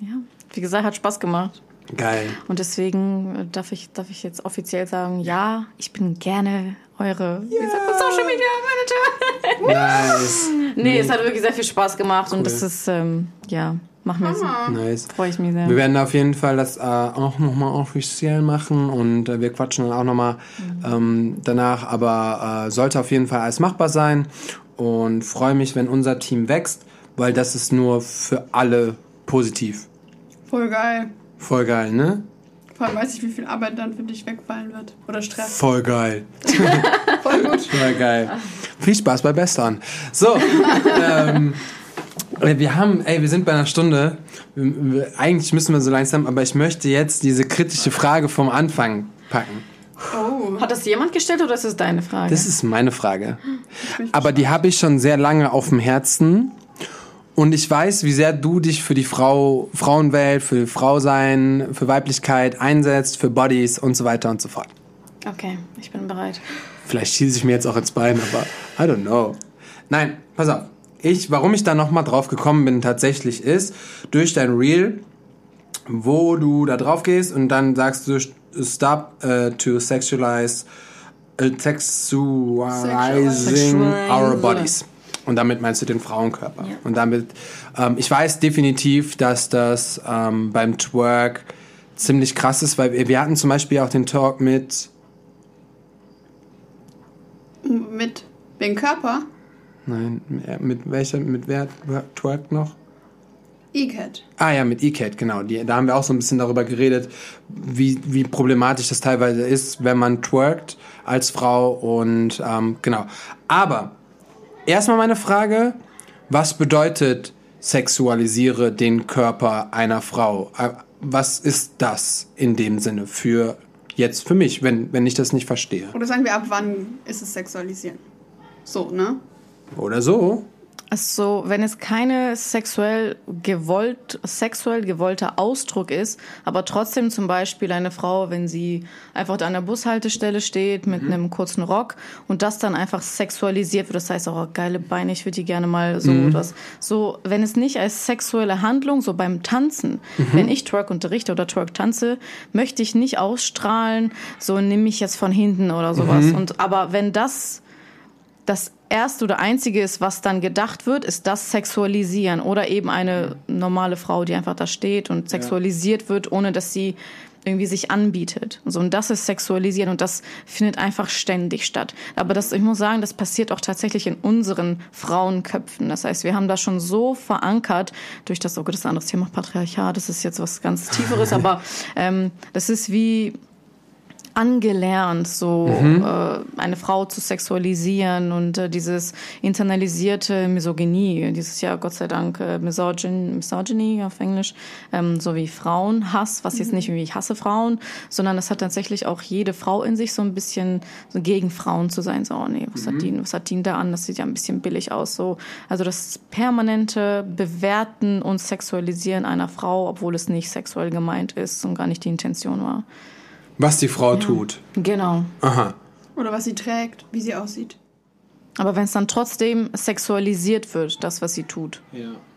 Ja, wie gesagt, hat Spaß gemacht. Geil. Und deswegen äh, darf ich, darf ich jetzt offiziell sagen, ja, ich bin gerne eure yeah. Social Media Manager. Nice. nee, nee, es hat wirklich sehr viel Spaß gemacht cool. und das ist, ähm, ja, Machen wir so. Nice. Freue ich mich sehr. Wir werden auf jeden Fall das äh, auch nochmal offiziell machen und äh, wir quatschen dann auch nochmal mhm. ähm, danach. Aber äh, sollte auf jeden Fall alles machbar sein und freue mich, wenn unser Team wächst, weil das ist nur für alle positiv. Voll geil. Voll geil, ne? Vor allem weiß ich, wie viel Arbeit dann für dich wegfallen wird. Oder Stress. Voll geil. Voll gut. Voll geil. Viel Spaß bei Bestan. So, ähm, wir haben, ey, wir sind bei einer Stunde. Eigentlich müssen wir so langsam, aber ich möchte jetzt diese kritische Frage vom Anfang packen. Oh. Hat das jemand gestellt oder ist es deine Frage? Das ist meine Frage. Aber die habe ich schon sehr lange auf dem Herzen. Und ich weiß, wie sehr du dich für die Frau, Frauenwelt, für Frausein, für Weiblichkeit einsetzt, für Bodies und so weiter und so fort. Okay, ich bin bereit. Vielleicht schieße ich mir jetzt auch ins Bein, aber I don't know. Nein, pass auf ich, warum ich da nochmal drauf gekommen bin tatsächlich ist, durch dein Reel wo du da drauf gehst und dann sagst du stop uh, to sexualize uh, sexualizing our bodies. Und damit meinst du den Frauenkörper. Ja. Und damit, ähm, ich weiß definitiv, dass das ähm, beim Twerk ziemlich krass ist, weil wir, wir hatten zum Beispiel auch den Talk mit, Mit dem Körper? Nein, mit welcher, mit wer twerkt noch? E-Cat. Ah ja, mit E-Cat, genau. Die, da haben wir auch so ein bisschen darüber geredet, wie, wie problematisch das teilweise ist, wenn man twerkt als Frau und ähm, genau. Aber erstmal meine Frage, was bedeutet sexualisiere den Körper einer Frau? Äh, Was ist das in dem Sinne für jetzt für mich, wenn, wenn ich das nicht verstehe? Oder sagen wir, ab wann ist es sexualisieren? So, ne? Oder so? Also, wenn es keine sexuell gewollt, sexuell gewollter Ausdruck ist, aber trotzdem zum Beispiel eine Frau, wenn sie einfach an der Bushaltestelle steht mit einem kurzen Rock und das dann einfach sexualisiert wird, das heißt auch oh, geile Beine, ich würde die gerne mal so das. So, wenn es nicht als sexuelle Handlung, so beim Tanzen, wenn ich Twerk unterrichte oder Twerk tanze, möchte ich nicht ausstrahlen, so nimm mich jetzt von hinten oder sowas. Und aber wenn das das erste oder einzige ist, was dann gedacht wird, ist das Sexualisieren oder eben eine normale Frau, die einfach da steht und sexualisiert wird, ohne dass sie irgendwie sich anbietet. So, und das ist Sexualisieren und das findet einfach ständig statt. Aber das, ich muss sagen, das passiert auch tatsächlich in unseren Frauenköpfen. Das heißt, wir haben das schon so verankert durch das, oh Gott, das ist ein anderes Thema, Patriarchat, das ist jetzt was ganz Tieferes, aber ähm, das ist wie angelernt, so äh, eine Frau zu sexualisieren und äh, dieses internalisierte Misogynie, dieses ja Gott sei Dank äh, Misogyn, Misogyny auf Englisch, ähm, so wie Frauenhass, was jetzt nicht irgendwie ich hasse Frauen, sondern es hat tatsächlich auch jede Frau in sich so ein bisschen so gegen Frauen zu sein, so oh nee, was hat die, was hat die da an, das sieht ja ein bisschen billig aus, so also das permanente Bewerten und Sexualisieren einer Frau, obwohl es nicht sexuell gemeint ist und gar nicht die Intention war. Was die Frau tut. Genau. Aha. Oder was sie trägt, wie sie aussieht. Aber wenn es dann trotzdem sexualisiert wird, das, was sie tut.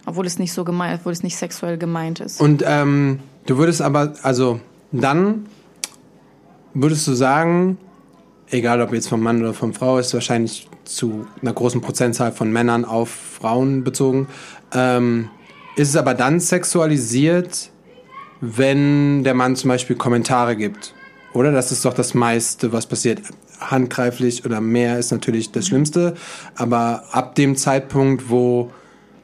Obwohl es nicht so gemeint, obwohl es nicht sexuell gemeint ist. Und ähm, du würdest aber, also dann würdest du sagen, egal ob jetzt vom Mann oder von Frau, ist wahrscheinlich zu einer großen Prozentzahl von Männern auf Frauen bezogen, ähm, ist es aber dann sexualisiert, wenn der Mann zum Beispiel Kommentare gibt. Oder? Das ist doch das meiste, was passiert. Handgreiflich oder mehr ist natürlich das Schlimmste. Aber ab dem Zeitpunkt, wo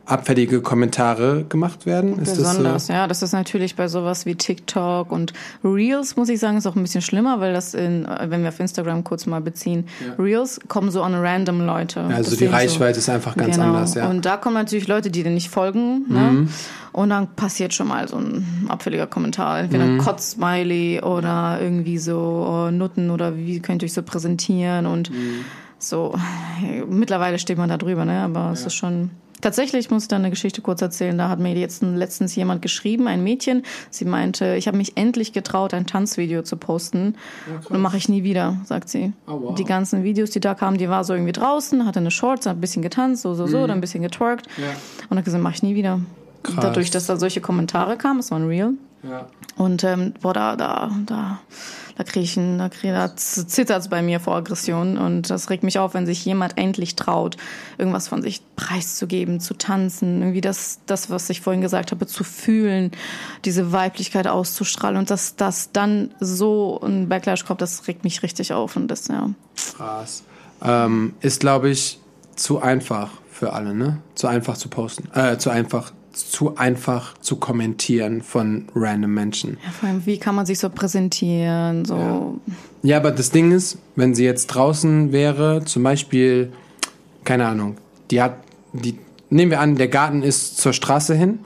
abfällige Kommentare gemacht werden, ist das Besonders, so. ja. Das ist natürlich bei sowas wie TikTok und Reels, muss ich sagen, ist auch ein bisschen schlimmer, weil das in, äh, wenn wir auf Instagram kurz mal beziehen, Reels kommen so an random Leute. Also Das die sehen so- Reichweite ist einfach ganz genau. anders, ja. Mhm. Und da kommen natürlich Leute, die dir nicht folgen. Ne? Und dann passiert schon mal so ein abfälliger Kommentar. Entweder Mhm. ein Kotzsmiley oder irgendwie so oh, Nutten oder wie könnt ihr euch so präsentieren und Mhm. so. Mittlerweile steht man da drüber, ne? aber es ist schon... Tatsächlich muss ich da eine Geschichte kurz erzählen. Da hat mir jetzt letztens jemand geschrieben, ein Mädchen. Sie meinte, ich habe mich endlich getraut, ein Tanzvideo zu posten. und mache ich nie wieder, sagt sie. Oh, wow. Die ganzen Videos, die da kamen, die war so irgendwie draußen, hatte eine Shorts, hat ein bisschen getanzt, so, so, so, dann ein bisschen getwerkt. Und hat gesagt, mache ich nie wieder. Mhm. Krass. Dadurch, dass da solche Kommentare kamen, es war ein Real. Ja. Und ähm, boah, da, da, da, da kriege ich, ein- da, krieg, da zittert's bei mir vor Aggression. Und das regt mich auf, wenn sich jemand endlich traut, irgendwas von sich preiszugeben, zu tanzen, irgendwie das, das, was ich vorhin gesagt habe, zu fühlen, diese Weiblichkeit auszustrahlen und dass das dann so ein Backlash kommt, das regt mich richtig auf. Und das, ja. Krass. Ähm, ist, glaube ich, zu einfach für alle, ne? Zu einfach zu posten. Äh, zu einfach, zu einfach zu kommentieren von random Menschen. ja. Vor allem, wie kann man sich so präsentieren, so. Ja, aber das Ding ist, wenn sie jetzt draußen wäre, zum Beispiel, keine Ahnung, die hat, die, nehmen wir an, der Garten ist zur Straße hin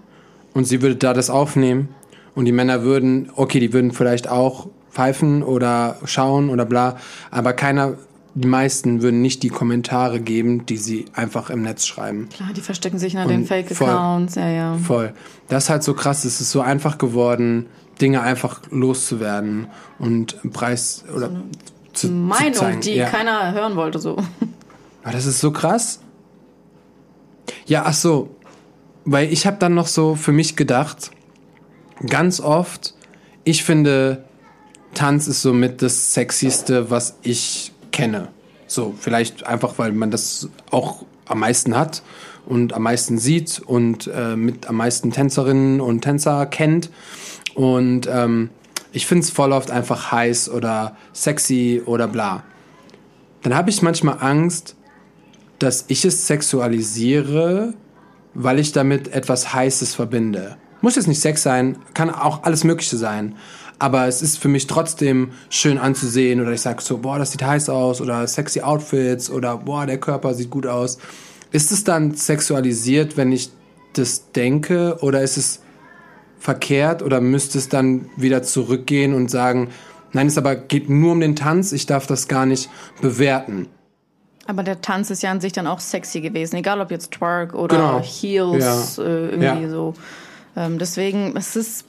und sie würde da das aufnehmen und die Männer würden, okay, die würden vielleicht auch pfeifen oder schauen oder bla, aber keiner, die meisten würden nicht die Kommentare geben, die sie einfach im Netz schreiben. Klar, die verstecken sich hinter den Und voll. Fake-Accounts, ja, ja. Voll. Das ist halt so krass, es ist so einfach geworden, Dinge einfach loszuwerden und Preis oder zu, zu Meinung, zeigen. die ja. keiner hören wollte, so. Aber das ist so krass. Ja, ach so, weil ich habe dann noch so für mich gedacht, ganz oft, ich finde, Tanz ist somit das Sexieste, was ich kenne. So, vielleicht einfach, weil man das auch am meisten hat und am meisten sieht und äh, mit am meisten Tänzerinnen und Tänzer kennt. Und ähm, ich finde es voll oft einfach heiß oder sexy oder bla. Dann habe ich manchmal Angst, dass ich es sexualisiere, weil ich damit etwas Heißes verbinde. Muss jetzt nicht Sex sein, kann auch alles Mögliche sein. Aber es ist für mich trotzdem schön anzusehen oder ich sage so, boah, das sieht heiß aus oder sexy Outfits oder boah, der Körper sieht gut aus. Ist es dann sexualisiert, wenn ich das denke oder ist es verkehrt oder müsste es dann wieder zurückgehen und sagen, nein, es aber geht nur um den Tanz, ich darf das gar nicht bewerten. Aber der Tanz ist ja an sich dann auch sexy gewesen, egal ob jetzt Twerk oder genau. Heels, ja. äh, irgendwie ja. so. Ähm, deswegen, es ist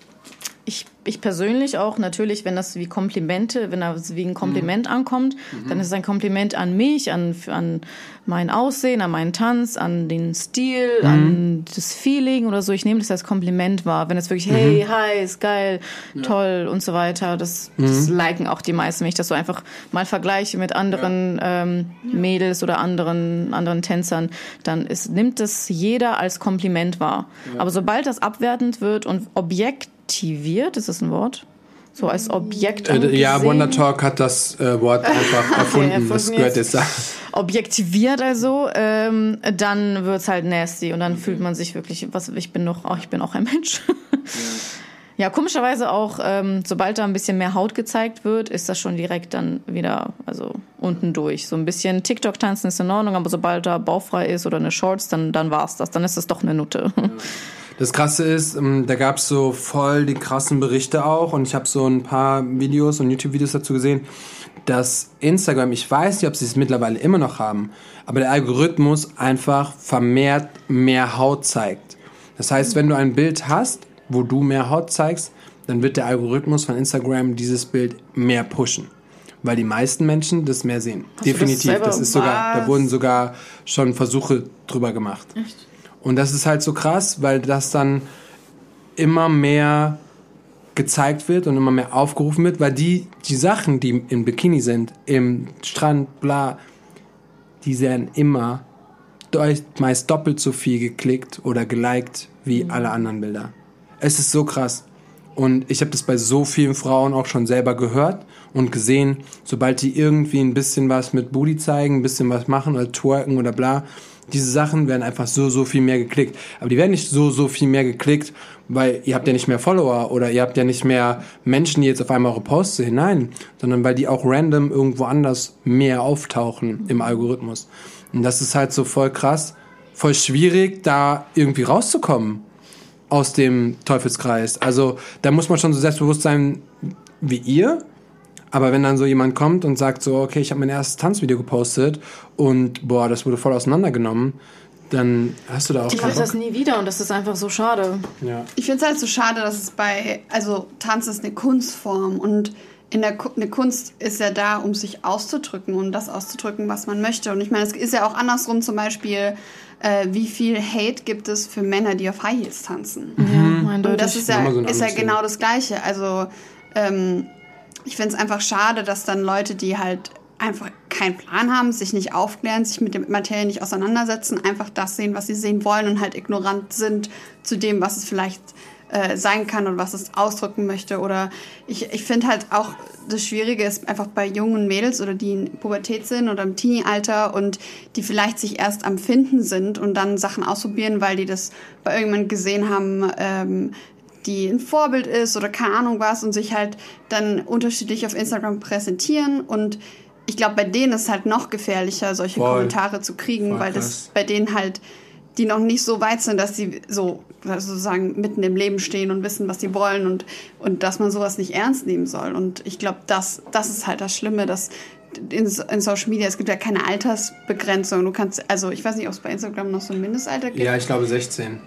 ich, ich persönlich auch natürlich, wenn das wie Komplimente, wenn das wie ein Kompliment mhm. ankommt, mhm. dann ist es ein Kompliment an mich, an, an mein Aussehen, an meinen Tanz, an den Stil, mhm. an das Feeling oder so. Ich nehme das als Kompliment wahr. Wenn es wirklich, hey, mhm. hi, ist geil, ja. toll und so weiter, das, das mhm. liken auch die meisten, wenn ich das so einfach mal vergleiche mit anderen ja. ähm, Mädels oder anderen, anderen Tänzern, dann ist, nimmt das jeder als Kompliment wahr. Ja. Aber sobald das abwertend wird und Objekt objektiviert, ist das ein Wort? So als Objekt äh, Ja, Wonder Talk hat das äh, Wort einfach erfunden. okay, das gehört jetzt da. Objektiviert also, ähm, dann wird's halt nasty und dann okay. fühlt man sich wirklich, was ich bin noch, oh, ich bin auch ein Mensch. ja. ja, komischerweise auch, ähm, sobald da ein bisschen mehr Haut gezeigt wird, ist das schon direkt dann wieder, also unten durch. So ein bisschen TikTok tanzen ist in Ordnung, aber sobald da bauchfrei ist oder eine Shorts, dann, dann war's das. Dann ist das doch eine Nutte. Ja. Das Krasse ist, ähm, da gab es so voll die krassen Berichte auch und ich habe so ein paar Videos und YouTube-Videos dazu gesehen, dass Instagram, ich weiß nicht, ob sie es mittlerweile immer noch haben, aber der Algorithmus einfach vermehrt mehr Haut zeigt. Das heißt, wenn du ein Bild hast, wo du mehr Haut zeigst, dann wird der Algorithmus von Instagram dieses Bild mehr pushen. Weil die meisten Menschen das mehr sehen. Hast Definitiv. Das, das, ist sogar, da wurden sogar schon Versuche drüber gemacht. Echt? Und das ist halt so krass, weil das dann immer mehr gezeigt wird und immer mehr aufgerufen wird, weil die, die Sachen, die im Bikini sind, im Strand, bla, die werden immer meist doppelt so viel geklickt oder geliked wie mhm. alle anderen Bilder. Es ist so krass. Und ich habe das bei so vielen Frauen auch schon selber gehört und gesehen, sobald die irgendwie ein bisschen was mit Booty zeigen, ein bisschen was machen oder twerken oder bla, diese Sachen werden einfach so, so viel mehr geklickt. Aber die werden nicht so, so viel mehr geklickt, weil ihr habt ja nicht mehr Follower oder ihr habt ja nicht mehr Menschen, die jetzt auf einmal eure Posts sehen. Nein, sondern weil die auch random irgendwo anders mehr auftauchen im Algorithmus. Und das ist halt so voll krass, voll schwierig, da irgendwie rauszukommen aus dem Teufelskreis. Also da muss man schon so selbstbewusst sein wie ihr, aber wenn dann so jemand kommt und sagt so, okay, ich habe mein erstes Tanzvideo gepostet und boah, das wurde voll auseinandergenommen, dann hast du da auch. Die macht das nie wieder und das ist einfach so schade. Ja. Ich finde es halt so schade, dass es bei, also Tanz ist eine Kunstform und in der eine Kunst ist ja da, um sich auszudrücken und das auszudrücken, was man möchte. Und ich meine, es ist ja auch andersrum zum Beispiel, äh, wie viel Hate gibt es für Männer, die auf High Heels tanzen. Mhm. Ja, und das ist ja, so ist ja genau das Gleiche. Also ähm, ich finde es einfach schade, dass dann Leute, die halt einfach keinen Plan haben, sich nicht aufklären, sich mit der Materie nicht auseinandersetzen, einfach das sehen, was sie sehen wollen und halt ignorant sind zu dem, was es vielleicht äh, sein kann und was es ausdrücken möchte. Oder ich, ich finde halt auch, das Schwierige ist einfach bei jungen Mädels oder die in Pubertät sind oder im Teenie-Alter und die vielleicht sich erst am Finden sind und dann Sachen ausprobieren, weil die das bei irgendjemand gesehen haben, ähm, die ein Vorbild ist oder keine Ahnung was und sich halt dann unterschiedlich auf Instagram präsentieren und ich glaube, bei denen ist es halt noch gefährlicher, solche Voll. Kommentare zu kriegen, Voll weil das bei denen halt die noch nicht so weit sind, dass sie so sozusagen mitten im Leben stehen und wissen, was sie wollen und, und dass man sowas nicht ernst nehmen soll. Und ich glaube, das, das ist halt das Schlimme, dass in, in, Social Media, es gibt ja keine Altersbegrenzung. Du kannst, also ich weiß nicht, ob es bei Instagram noch so ein Mindestalter gibt. Ja, ich glaube 16.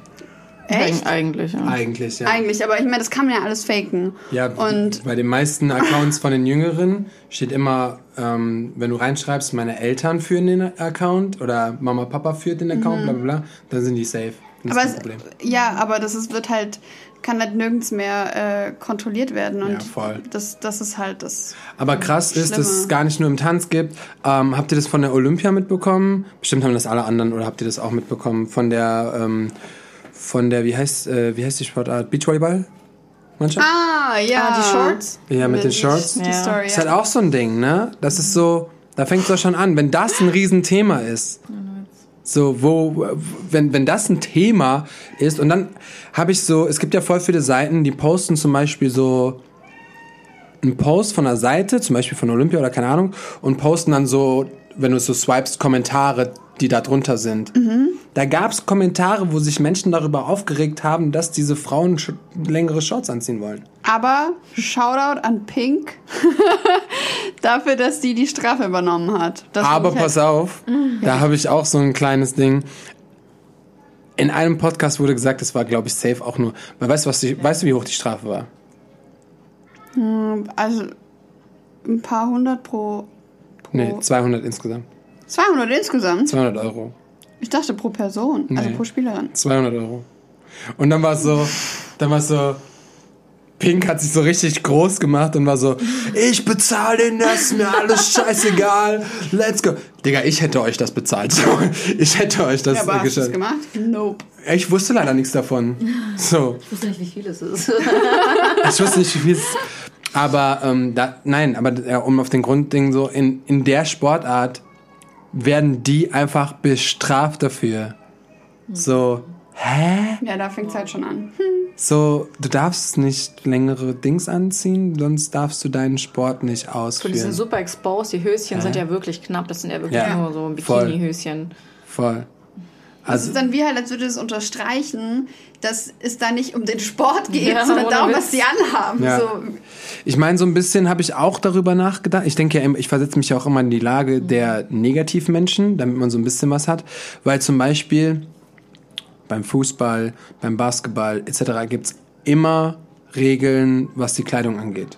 Echt? Eigentlich, ja. Eigentlich, ja. Eigentlich, aber ich meine, das kann man ja alles faken. Ja, und bei den meisten Accounts von den Jüngeren steht immer, ähm, wenn du reinschreibst, meine Eltern führen den Account oder Mama, Papa führt den Account, mhm. bla bla bla, dann sind die safe. aber es, ja, aber das ist, wird halt kann halt nirgends mehr äh, kontrolliert werden. Und Ja, voll. Das, das ist halt das. Aber krass ist, dass es Schlimme. gar nicht nur im Tanz gibt. Ähm, habt ihr das von der Olympia mitbekommen? Bestimmt haben das alle anderen oder habt ihr das auch mitbekommen? Von der, ähm, von der, wie heißt, äh, wie heißt die Sportart? Beachvolleyball? Mannschaft? Ah, ja. Ah, die Shorts? Ja, mit den Die- Shorts. Die Ja. Story. Ist halt auch so ein Ding, ne? Das ist so, da fängt es doch schon an. Wenn das ein Riesenthema ist, so, wo, wenn, wenn das ein Thema ist, und dann habe ich so, es gibt ja voll viele Seiten, die posten zum Beispiel so einen Post von einer Seite, zum Beispiel von Olympia oder keine Ahnung, und posten dann so, wenn du es so swipest, Kommentare, die da drunter sind. Da gab es Kommentare, wo sich Menschen darüber aufgeregt haben, dass diese Frauen sch längere Shorts anziehen wollen. Aber Shoutout an Pink dafür, dass die die Strafe übernommen hat. Das Aber pass auf, da habe ich auch so ein kleines Ding. In einem Podcast wurde gesagt, es war, glaube ich, safe auch nur. Weil weißt du, was die, weißt du, wie hoch die Strafe war? Halt, also ein paar hundert pro. pro Nee, 200 insgesamt. 200 insgesamt? 200 Euro. Ich dachte pro Person, also Nee. pro Spielerin. 200 Euro. Und dann war es so, dann war es so, Pink hat sich so richtig groß gemacht und war so, ich bezahle den das, ist mir alles scheißegal, let's go. Digga, ich hätte euch das bezahlt. So, Ich hätte euch das Ja, aber hast du es gestellt. gemacht? Nope. Ich wusste leider nichts davon. So. Ich wusste nicht, wie viel es ist. Ich wusste nicht, wie viel es Aber ähm, da, nein, aber ja, um auf den Grundding so, in, in der Sportart werden die einfach bestraft dafür. So, hä? Ja, da fängt es halt schon an. So, du darfst nicht längere Dings anziehen, sonst darfst du deinen Sport nicht So, die sind ausführen. super exposed. Die Höschen sind ja wirklich knapp. Das sind ja wirklich Ja. nur so Voll. Bikini-Höschen. Voll. Das Also, ist dann wie halt, als würde es unterstreichen, dass es da nicht um den Sport geht, Ja, sondern darum, Witz. was sie anhaben. Ja. So, Ich meine, so ein bisschen habe ich auch darüber nachgedacht. Ich denke ja, immer- ich versetze mich ja auch immer in die Lage der Negativmenschen, damit man so ein bisschen was hat. Weil zum Beispiel beim Fußball, beim Basketball etc. gibt's immer Regeln, was die Kleidung angeht.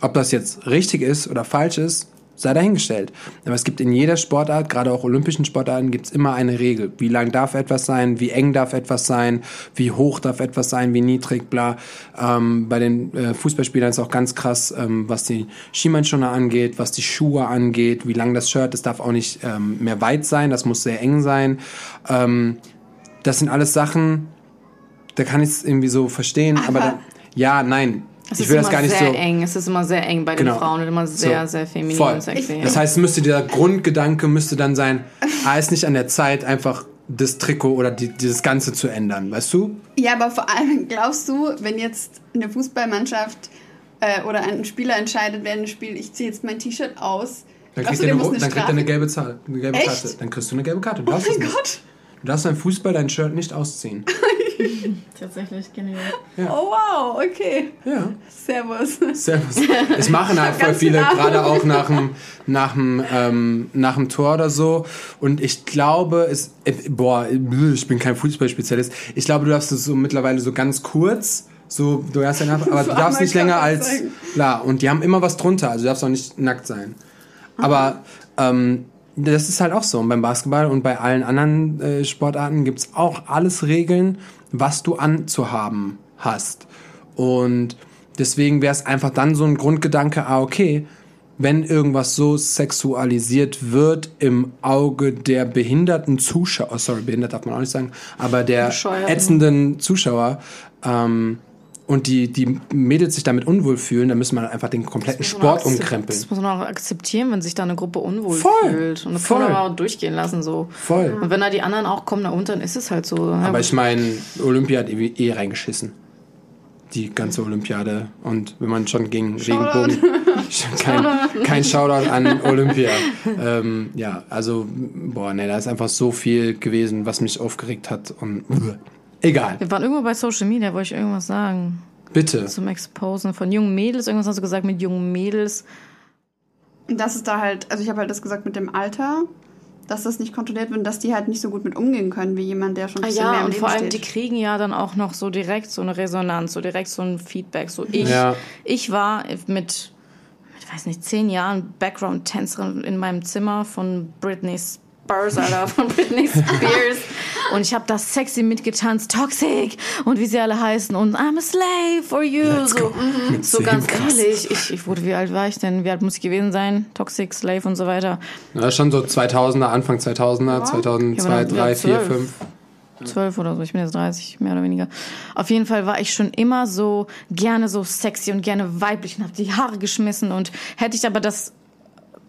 Ob das jetzt richtig ist oder falsch ist, sei dahingestellt. Aber es gibt in jeder Sportart, gerade auch olympischen Sportarten, gibt's immer eine Regel. Wie lang darf etwas sein, wie eng darf etwas sein, wie hoch darf etwas sein, wie niedrig, bla. Ähm, bei den äh, Fußballspielern ist auch ganz krass, ähm, was die Schienbeinschoner angeht, was die Schuhe angeht, wie lang das Shirt, das darf auch nicht ähm, mehr weit sein, das muss sehr eng sein. Ähm, das sind alles Sachen, da kann ich es irgendwie so verstehen, aber, Aber- da, ja, nein. Es ich ist will immer das gar nicht sehr so. eng. Es ist immer sehr eng bei Genau. den Frauen und immer sehr, So. sehr feminin Voll. und sexy. Das heißt, es müsste dieser Grundgedanke müsste dann sein, ah, ist nicht an der Zeit, einfach das Trikot oder die, dieses Ganze zu ändern, weißt du? Ja, aber vor allem glaubst du, wenn jetzt eine Fußballmannschaft äh, oder ein Spieler entscheidet während dem Spiel, ich ziehe jetzt mein T-Shirt aus, Dann kriegt, du, er eine, muss dann eine kriegt er eine gelbe, Zahl, eine gelbe? Karte. Dann kriegst du eine gelbe Karte. Du Oh mein nicht. Gott! du darfst beim Fußball dein Shirt nicht ausziehen. Tatsächlich genial. Oh wow, okay. Ja. Servus. Servus. Es machen halt voll viele, genau. gerade auch nach dem, nach, dem, ähm, nach dem Tor oder so. Und ich glaube, es, äh, boah, ich bin kein Fußballspezialist. Ich glaube, du darfst es so mittlerweile so ganz kurz, so, du hast ja, aber du darfst nicht länger als, klar, und die haben immer was drunter, also du darfst auch nicht nackt sein. Aber, ähm, das ist halt auch so. Und beim Basketball und bei allen anderen äh, Sportarten gibt's auch alles Regeln, was du anzuhaben hast. Und deswegen wäre es einfach dann so ein Grundgedanke, ah, okay, wenn irgendwas so sexualisiert wird im Auge der behinderten Zuschauer, sorry, behindert darf man auch nicht sagen, aber der ätzenden Zuschauer, ähm, und die, die Mädels sich damit unwohl fühlen, dann müssen wir einfach den kompletten Sport umkrempeln. Das muss man auch akzeptieren, wenn sich da eine Gruppe unwohl Voll. fühlt. Und das Voll. kann man auch durchgehen lassen so. Voll. Und wenn da die anderen auch kommen, na und dann ist es halt so. Aber ich meine, Olympia hat eh, eh reingeschissen. Die ganze Olympiade. Und wenn man schon gegen Regenbogen. kein, kein Shoutout an Olympia. ähm, ja, also, boah, ne, da ist einfach so viel gewesen, was mich aufgeregt hat. Und egal. wir waren irgendwo bei Social Media, wollte ich irgendwas sagen. Bitte. Zum Exposen von jungen Mädels. Irgendwas hast du gesagt mit jungen Mädels. Und das ist da halt, also ich habe halt das gesagt mit dem Alter, dass das nicht kontrolliert wird und dass die halt nicht so gut mit umgehen können wie jemand, der schon ein Ah, bisschen mehr ja, im und Leben vor allem, die steht. kriegen ja dann auch noch so direkt so eine Resonanz, so direkt so ein Feedback. So ich, Ja. ich war mit, ich weiß nicht, zehn Jahren Background-Tänzerin in meinem Zimmer von Britney Spears, Alter, von Britney Spears. Und ich habe das sexy mitgetanzt, Toxic und wie sie alle heißen und I'm a slave for you. Let's so. Mit so ganz krass. ehrlich. Ich, ich wurde, wie alt war ich denn? Wie alt muss ich gewesen sein? Toxic, Slave und so weiter. Ja, schon so 2000er, Anfang 2000er, 2002, Ja, aber dann- 3, ja, 4, zwölf. 5. zwölf oder so, ich bin jetzt 30, mehr oder weniger. Auf jeden Fall war ich schon immer so gerne so sexy und gerne weiblich und habe die Haare geschmissen und hätte ich aber das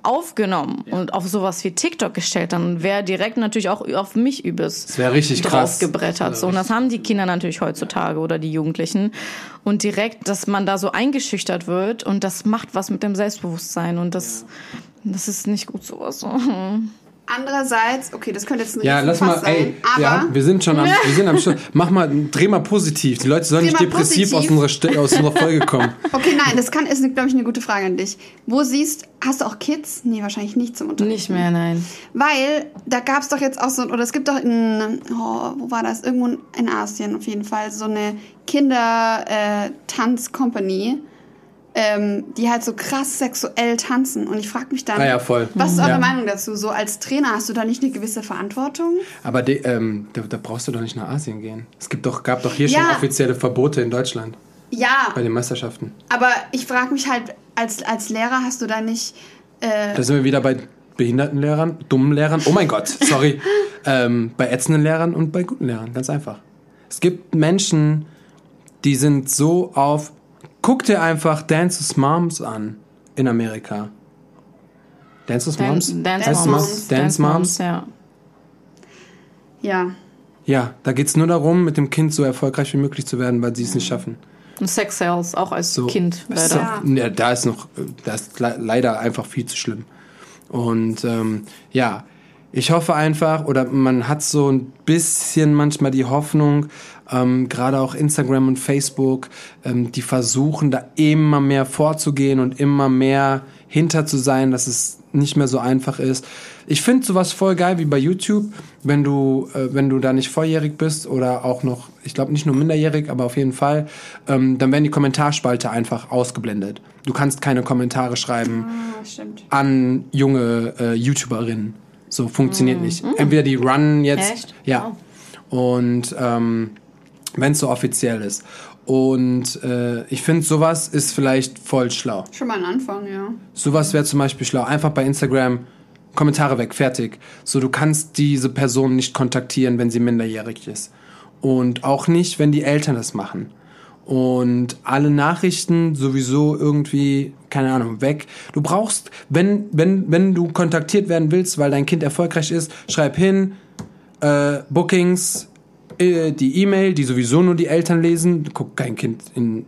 aufgenommen und auf sowas wie TikTok gestellt, dann wäre direkt natürlich auch auf mich übelst Das wäre richtig krass. draufgebrettert. So. Und das haben die Kinder natürlich heutzutage oder die Jugendlichen. Und direkt, dass man da so eingeschüchtert wird und das macht was mit dem Selbstbewusstsein und das, das ist nicht gut sowas. Andererseits, okay, das könnte jetzt ein Ja, lass mal, sein, ey, aber ja, wir sind schon am, wir sind am Schluss. Mach mal, dreh mal positiv. Die Leute sollen Dreh nicht depressiv aus unserer, aus unserer Folge kommen. okay, nein, das kann ist, glaube ich, eine gute Frage an dich. Wo siehst, hast du auch Kids? Nee, wahrscheinlich nicht zum Unterrichten. Nicht mehr, nein. Weil da gab es doch jetzt auch so, oder es gibt doch in, oh, wo war das? Irgendwo in Asien auf jeden Fall, so eine Kinder-Tanz-Company, ähm, die halt so krass sexuell tanzen. Und ich frage mich dann, Ah ja, voll. was ist eure Ja. Meinung dazu? So als Trainer hast du da nicht eine gewisse Verantwortung? Aber de, ähm, da, da brauchst du doch nicht nach Asien gehen. Es gibt doch, gab doch hier Ja. schon offizielle Verbote in Deutschland Ja, bei den Meisterschaften. aber ich frage mich halt, als, als Lehrer hast du da nicht. Äh, Da sind wir wieder bei behinderten Lehrern, dummen Lehrern. Oh mein Gott, sorry. ähm, bei ätzenden Lehrern und bei guten Lehrern, ganz einfach. Es gibt Menschen, die sind so auf. Guck dir einfach Dance's Moms an in Amerika. Dance's Dan- Moms? Dance es Moms. Moms? Dance Moms? ja. ja. Ja, da geht es nur darum, mit dem Kind so erfolgreich wie möglich zu werden, weil sie es nicht schaffen. Und Sex Sales auch als So. Kind So, leider. ja, da ist noch, da ist le- leider einfach viel zu schlimm. Und ähm, ja, ich hoffe einfach, oder man hat so ein bisschen manchmal die Hoffnung, ähm, gerade auch Instagram und Facebook, ähm, die versuchen da immer mehr vorzugehen und immer mehr hinter zu sein, dass es nicht mehr so einfach ist. Ich finde sowas voll geil wie bei YouTube, wenn du, äh, wenn du da nicht volljährig bist oder auch noch, ich glaube nicht nur minderjährig, aber auf jeden Fall, ähm, dann werden die Kommentarspalte einfach ausgeblendet. Du kannst keine Kommentare schreiben Ah, an junge äh, YouTuberinnen. So funktioniert nicht. Entweder die runnen jetzt. Echt? Ja. Und ähm, wenn es so offiziell ist. Und äh, ich finde, sowas ist vielleicht voll schlau. Schon mal ein Anfang, ja. Sowas wäre zum Beispiel schlau. Einfach bei Instagram Kommentare weg, fertig. So, du kannst diese Person nicht kontaktieren, wenn sie minderjährig ist. Und auch nicht, wenn die Eltern das machen. Und alle Nachrichten sowieso irgendwie, keine Ahnung, weg. Du brauchst, wenn, wenn, wenn du kontaktiert werden willst, weil dein Kind erfolgreich ist, schreib hin, äh, Bookings, äh, die E-Mail, die sowieso nur die Eltern lesen. Guck, kein Kind in,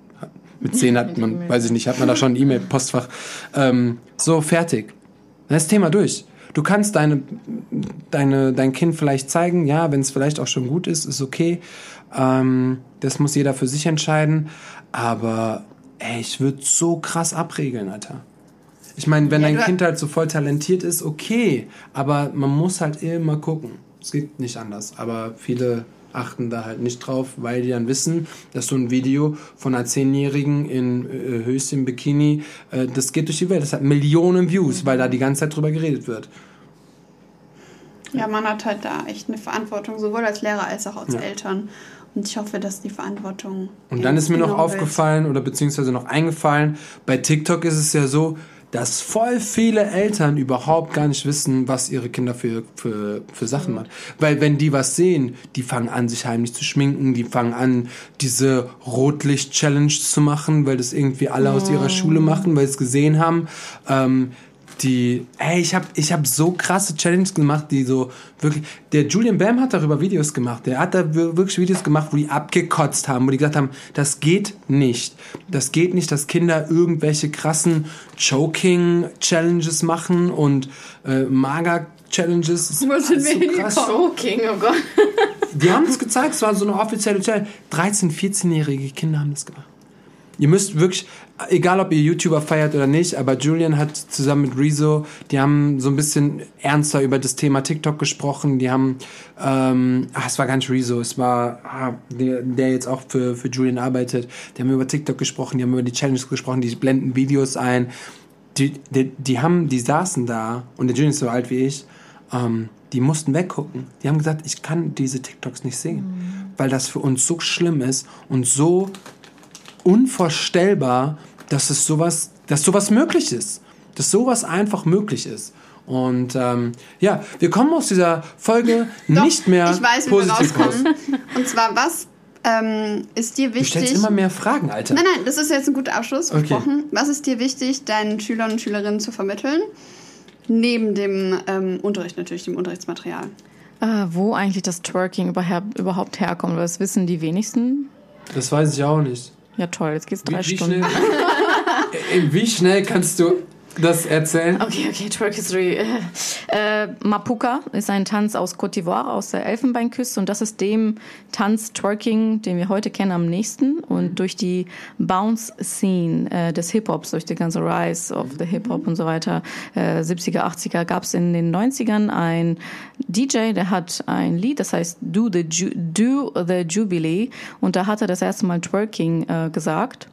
mit 10 hat man, weiß ich nicht, hat man da schon ein E-Mail-Postfach. Ähm, so, fertig. Dann ist das Thema durch. Du kannst deine, deine, dein Kind vielleicht zeigen, ja, wenn es vielleicht auch schon gut ist, ist okay. Ähm, das muss jeder für sich entscheiden. Aber ey, ich würde so krass abregeln, Alter. Ich meine, wenn Ja, dein Kind halt so voll talentiert ist, okay. Aber man muss halt immer gucken. Es geht nicht anders. Aber viele achten da halt nicht drauf, weil die dann wissen, dass so ein Video von einer Zehnjährigen in äh, Höschen, Bikini, äh, das geht durch die Welt. Das hat Millionen Views, weil da die ganze Zeit drüber geredet wird. Ja, man hat halt da echt eine Verantwortung, sowohl als Lehrer als auch als Ja. Eltern. Und ich hoffe, dass die Verantwortung. Und dann ist mir noch genommen wird. aufgefallen oder beziehungsweise noch eingefallen, bei TikTok ist es ja so, dass voll viele Eltern überhaupt gar nicht wissen, was ihre Kinder für, für, für Sachen machen. Weil wenn die was sehen, die fangen an, sich heimlich zu schminken, die fangen an, diese Rotlicht-Challenge zu machen, weil das irgendwie alle aus ihrer Schule machen, weil sie es gesehen haben. Ähm, die, ey, ich habe ich hab so krasse Challenges gemacht, die so wirklich, der Julian Bam hat darüber Videos gemacht, der hat da wir- wirklich Videos gemacht, wo die abgekotzt haben, wo die gesagt haben, das geht nicht, das geht nicht, dass Kinder irgendwelche krassen Choking-Challenges machen und äh, Mager-Challenges. Wo sind wir hingekommen? Choking, oh Gott. Die haben es gezeigt, es war so eine offizielle Challenge. 13-, 14-jährige Kinder haben das gemacht. Ihr müsst wirklich, egal ob ihr YouTuber feiert oder nicht, aber Julian hat zusammen mit Rezo, die haben so ein bisschen ernster über das Thema TikTok gesprochen. Die haben, ähm, ach, es war gar nicht Rezo, es war ah, der, der jetzt auch für, für Julian arbeitet. Die haben über TikTok gesprochen, die haben über die Challenges gesprochen, die blenden Videos ein. Die, die, die haben, die saßen da und der Julian ist so alt wie ich ähm, die mussten weggucken. Die haben gesagt, ich kann diese TikToks nicht sehen, weil das für uns so schlimm ist und so unvorstellbar, dass es sowas, dass sowas möglich ist, dass sowas einfach möglich ist. Und ähm, ja, wir kommen aus dieser Folge Doch, nicht mehr ich weiß, wie wir positiv raus. rauskommen. Und zwar, was ähm, ist dir Du stellst wichtig? immer mehr Fragen, Alter. Nein, nein, das ist jetzt ein guter Abschluss. Okay. Was ist dir wichtig, deinen Schülern und Schülerinnen zu vermitteln? Neben dem ähm, Unterricht natürlich, dem Unterrichtsmaterial. Äh, wo eigentlich das Twerking überhaupt herkommt, weil das wissen die wenigsten. Das weiß ich auch nicht. Ja toll, jetzt geht's drei Wie, wie, Stunden. schnell, wie schnell kannst du das erzählen? Okay, okay, Twerk History. Äh, Mapuka ist ein Tanz aus Côte d'Ivoire, aus der Elfenbeinküste. Und das ist dem Tanz Twerking, den wir heute kennen, am nächsten. Und durch die Bounce-Scene äh, des Hip-Hops, durch die ganze Rise of the Hip-Hop und so weiter, äh, 70er, 80er, gab es in den 90ern ein DJ, der hat ein Lied, das heißt Do the, Ju Do the Jubilee. Und da hat er das erste Mal Twerking äh, gesagt.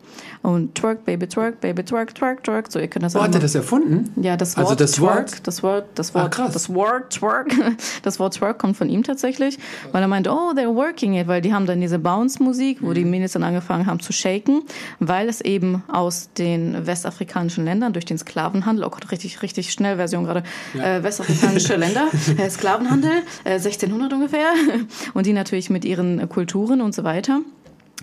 Und Twerk, Baby, Twerk, Baby, Twerk, Twerk, Twerk. So, ihr könnt das auch hat er das erfunden? ja, das Also Wort das Twerk, Wort? das Wort, das Ah, Wort, krass. das Wort Twerk, das Wort Twerk kommt von ihm tatsächlich, weil er meint, oh, they're working it, weil die haben dann diese Bounce-Musik, wo Mhm. die Mädels dann angefangen haben zu shaken, weil es eben aus den westafrikanischen Ländern durch den Sklavenhandel, oh Gott, richtig, richtig schnell Version gerade, äh, westafrikanische Länder, äh, Sklavenhandel, äh, 1600 ungefähr, und die natürlich mit ihren Kulturen und so weiter.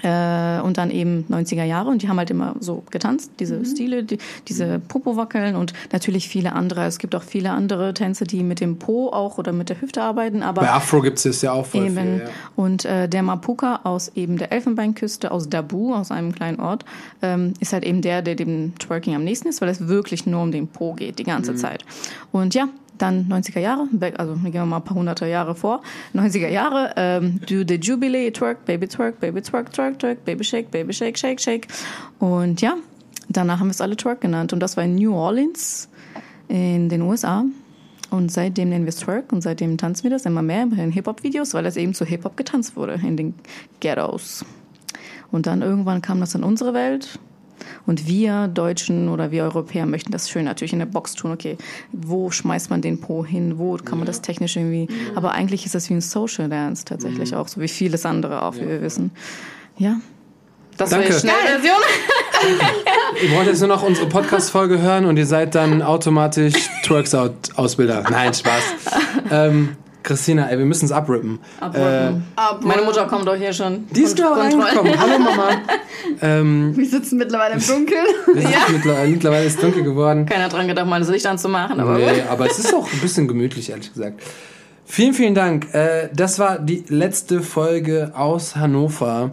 Äh, und dann eben 90er Jahre und die haben halt immer so getanzt, diese Mhm. Stile, die, diese Popo-Wackeln und natürlich viele andere. Es gibt auch viele andere Tänze, die mit dem Po auch oder mit der Hüfte arbeiten, aber Bei Afro gibt es ja auch voll eben. viel. Ja. Und äh, der Mapuka aus eben der Elfenbeinküste, aus Dabu, aus einem kleinen Ort, ähm, ist halt eben der, der dem Twerking am nächsten ist, weil es wirklich nur um den Po geht die Mhm. ganze Zeit. Und ja, dann 90er Jahre, also gehen wir mal ein paar hunderte Jahre vor, 90er Jahre, ähm, do the Jubilee, twerk, baby twerk, baby twerk, twerk, twerk, baby shake, baby shake, shake, shake. Und ja, danach haben wir es alle Twerk genannt. Und das war in New Orleans in den USA. Und seitdem nennen wir es Twerk und seitdem tanzen wir das immer mehr in Hip-Hop-Videos, weil es eben zu Hip-Hop getanzt wurde in den Ghettos. Und dann irgendwann kam das in unsere Welt. Und wir Deutschen oder wir Europäer möchten das schön natürlich in der Box tun. Okay, wo schmeißt man den Po hin? Wo kann man das technisch irgendwie? Aber eigentlich ist das wie ein Social Dance tatsächlich auch, so wie vieles andere auch, wie wir wissen. Ja. Das war Danke. die Schnellversion. Ihr braucht jetzt nur noch unsere Podcast-Folge hören und ihr seid dann automatisch Twerks-Ausbilder. Nein, Spaß. Ähm, Christina, ey, wir müssen es abrippen. Abrippen. Aber Meine Mutter kommt doch hier schon. Die ist Kontrollen. reingekommen. Hallo Mama. Ähm, wir sitzen mittlerweile im Dunkeln. wir sind mittlerweile, mittlerweile ist es dunkel geworden. Keiner dran gedacht, mal das Licht anzumachen, aber Nee, gut. aber es ist auch ein bisschen gemütlich, ehrlich gesagt. Vielen, vielen Dank. Äh, das war die letzte Folge aus Hannover.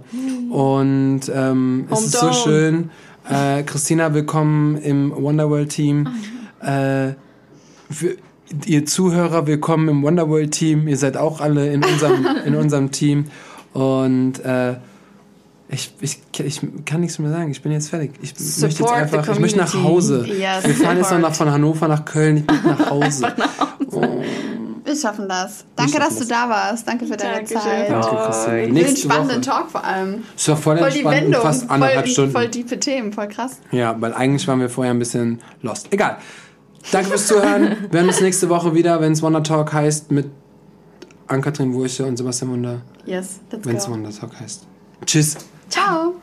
Und ähm, es ist so Hometown. schön. Äh, Christina, willkommen im Wonderworld Team. Äh, für, ihr Zuhörer, willkommen im Wonderworld Team. Ihr seid auch alle in unserem, in unserem Team. Und äh, ich, ich, ich kann nichts mehr sagen. Ich bin jetzt fertig. Ich möchte jetzt Support the einfach, ich möchte nach. Hause. Yes, Wir fahren jetzt noch support. von Hannover nach Köln. Ich möchte nach Hause. Wir schaffen das. Danke, schaffen dass du das. da warst. Danke für deine Dankeschön. Zeit. Danke. Für den Nächste spannenden Woche. Talk vor allem. Ist doch voll Voll die. Wendung. Fast anderthalb voll, Stunden. voll diepe Themen, voll krass. Ja, weil eigentlich waren wir vorher ein bisschen lost. Egal. Danke fürs Zuhören. Wir hören uns nächste Woche wieder, wenn es Wonder Talk heißt, mit Ann-Kathrin Wurche und Sebastian Wunder. Yes, let's Wenn es. Wonder Talk heißt. Tschüss. Ciao.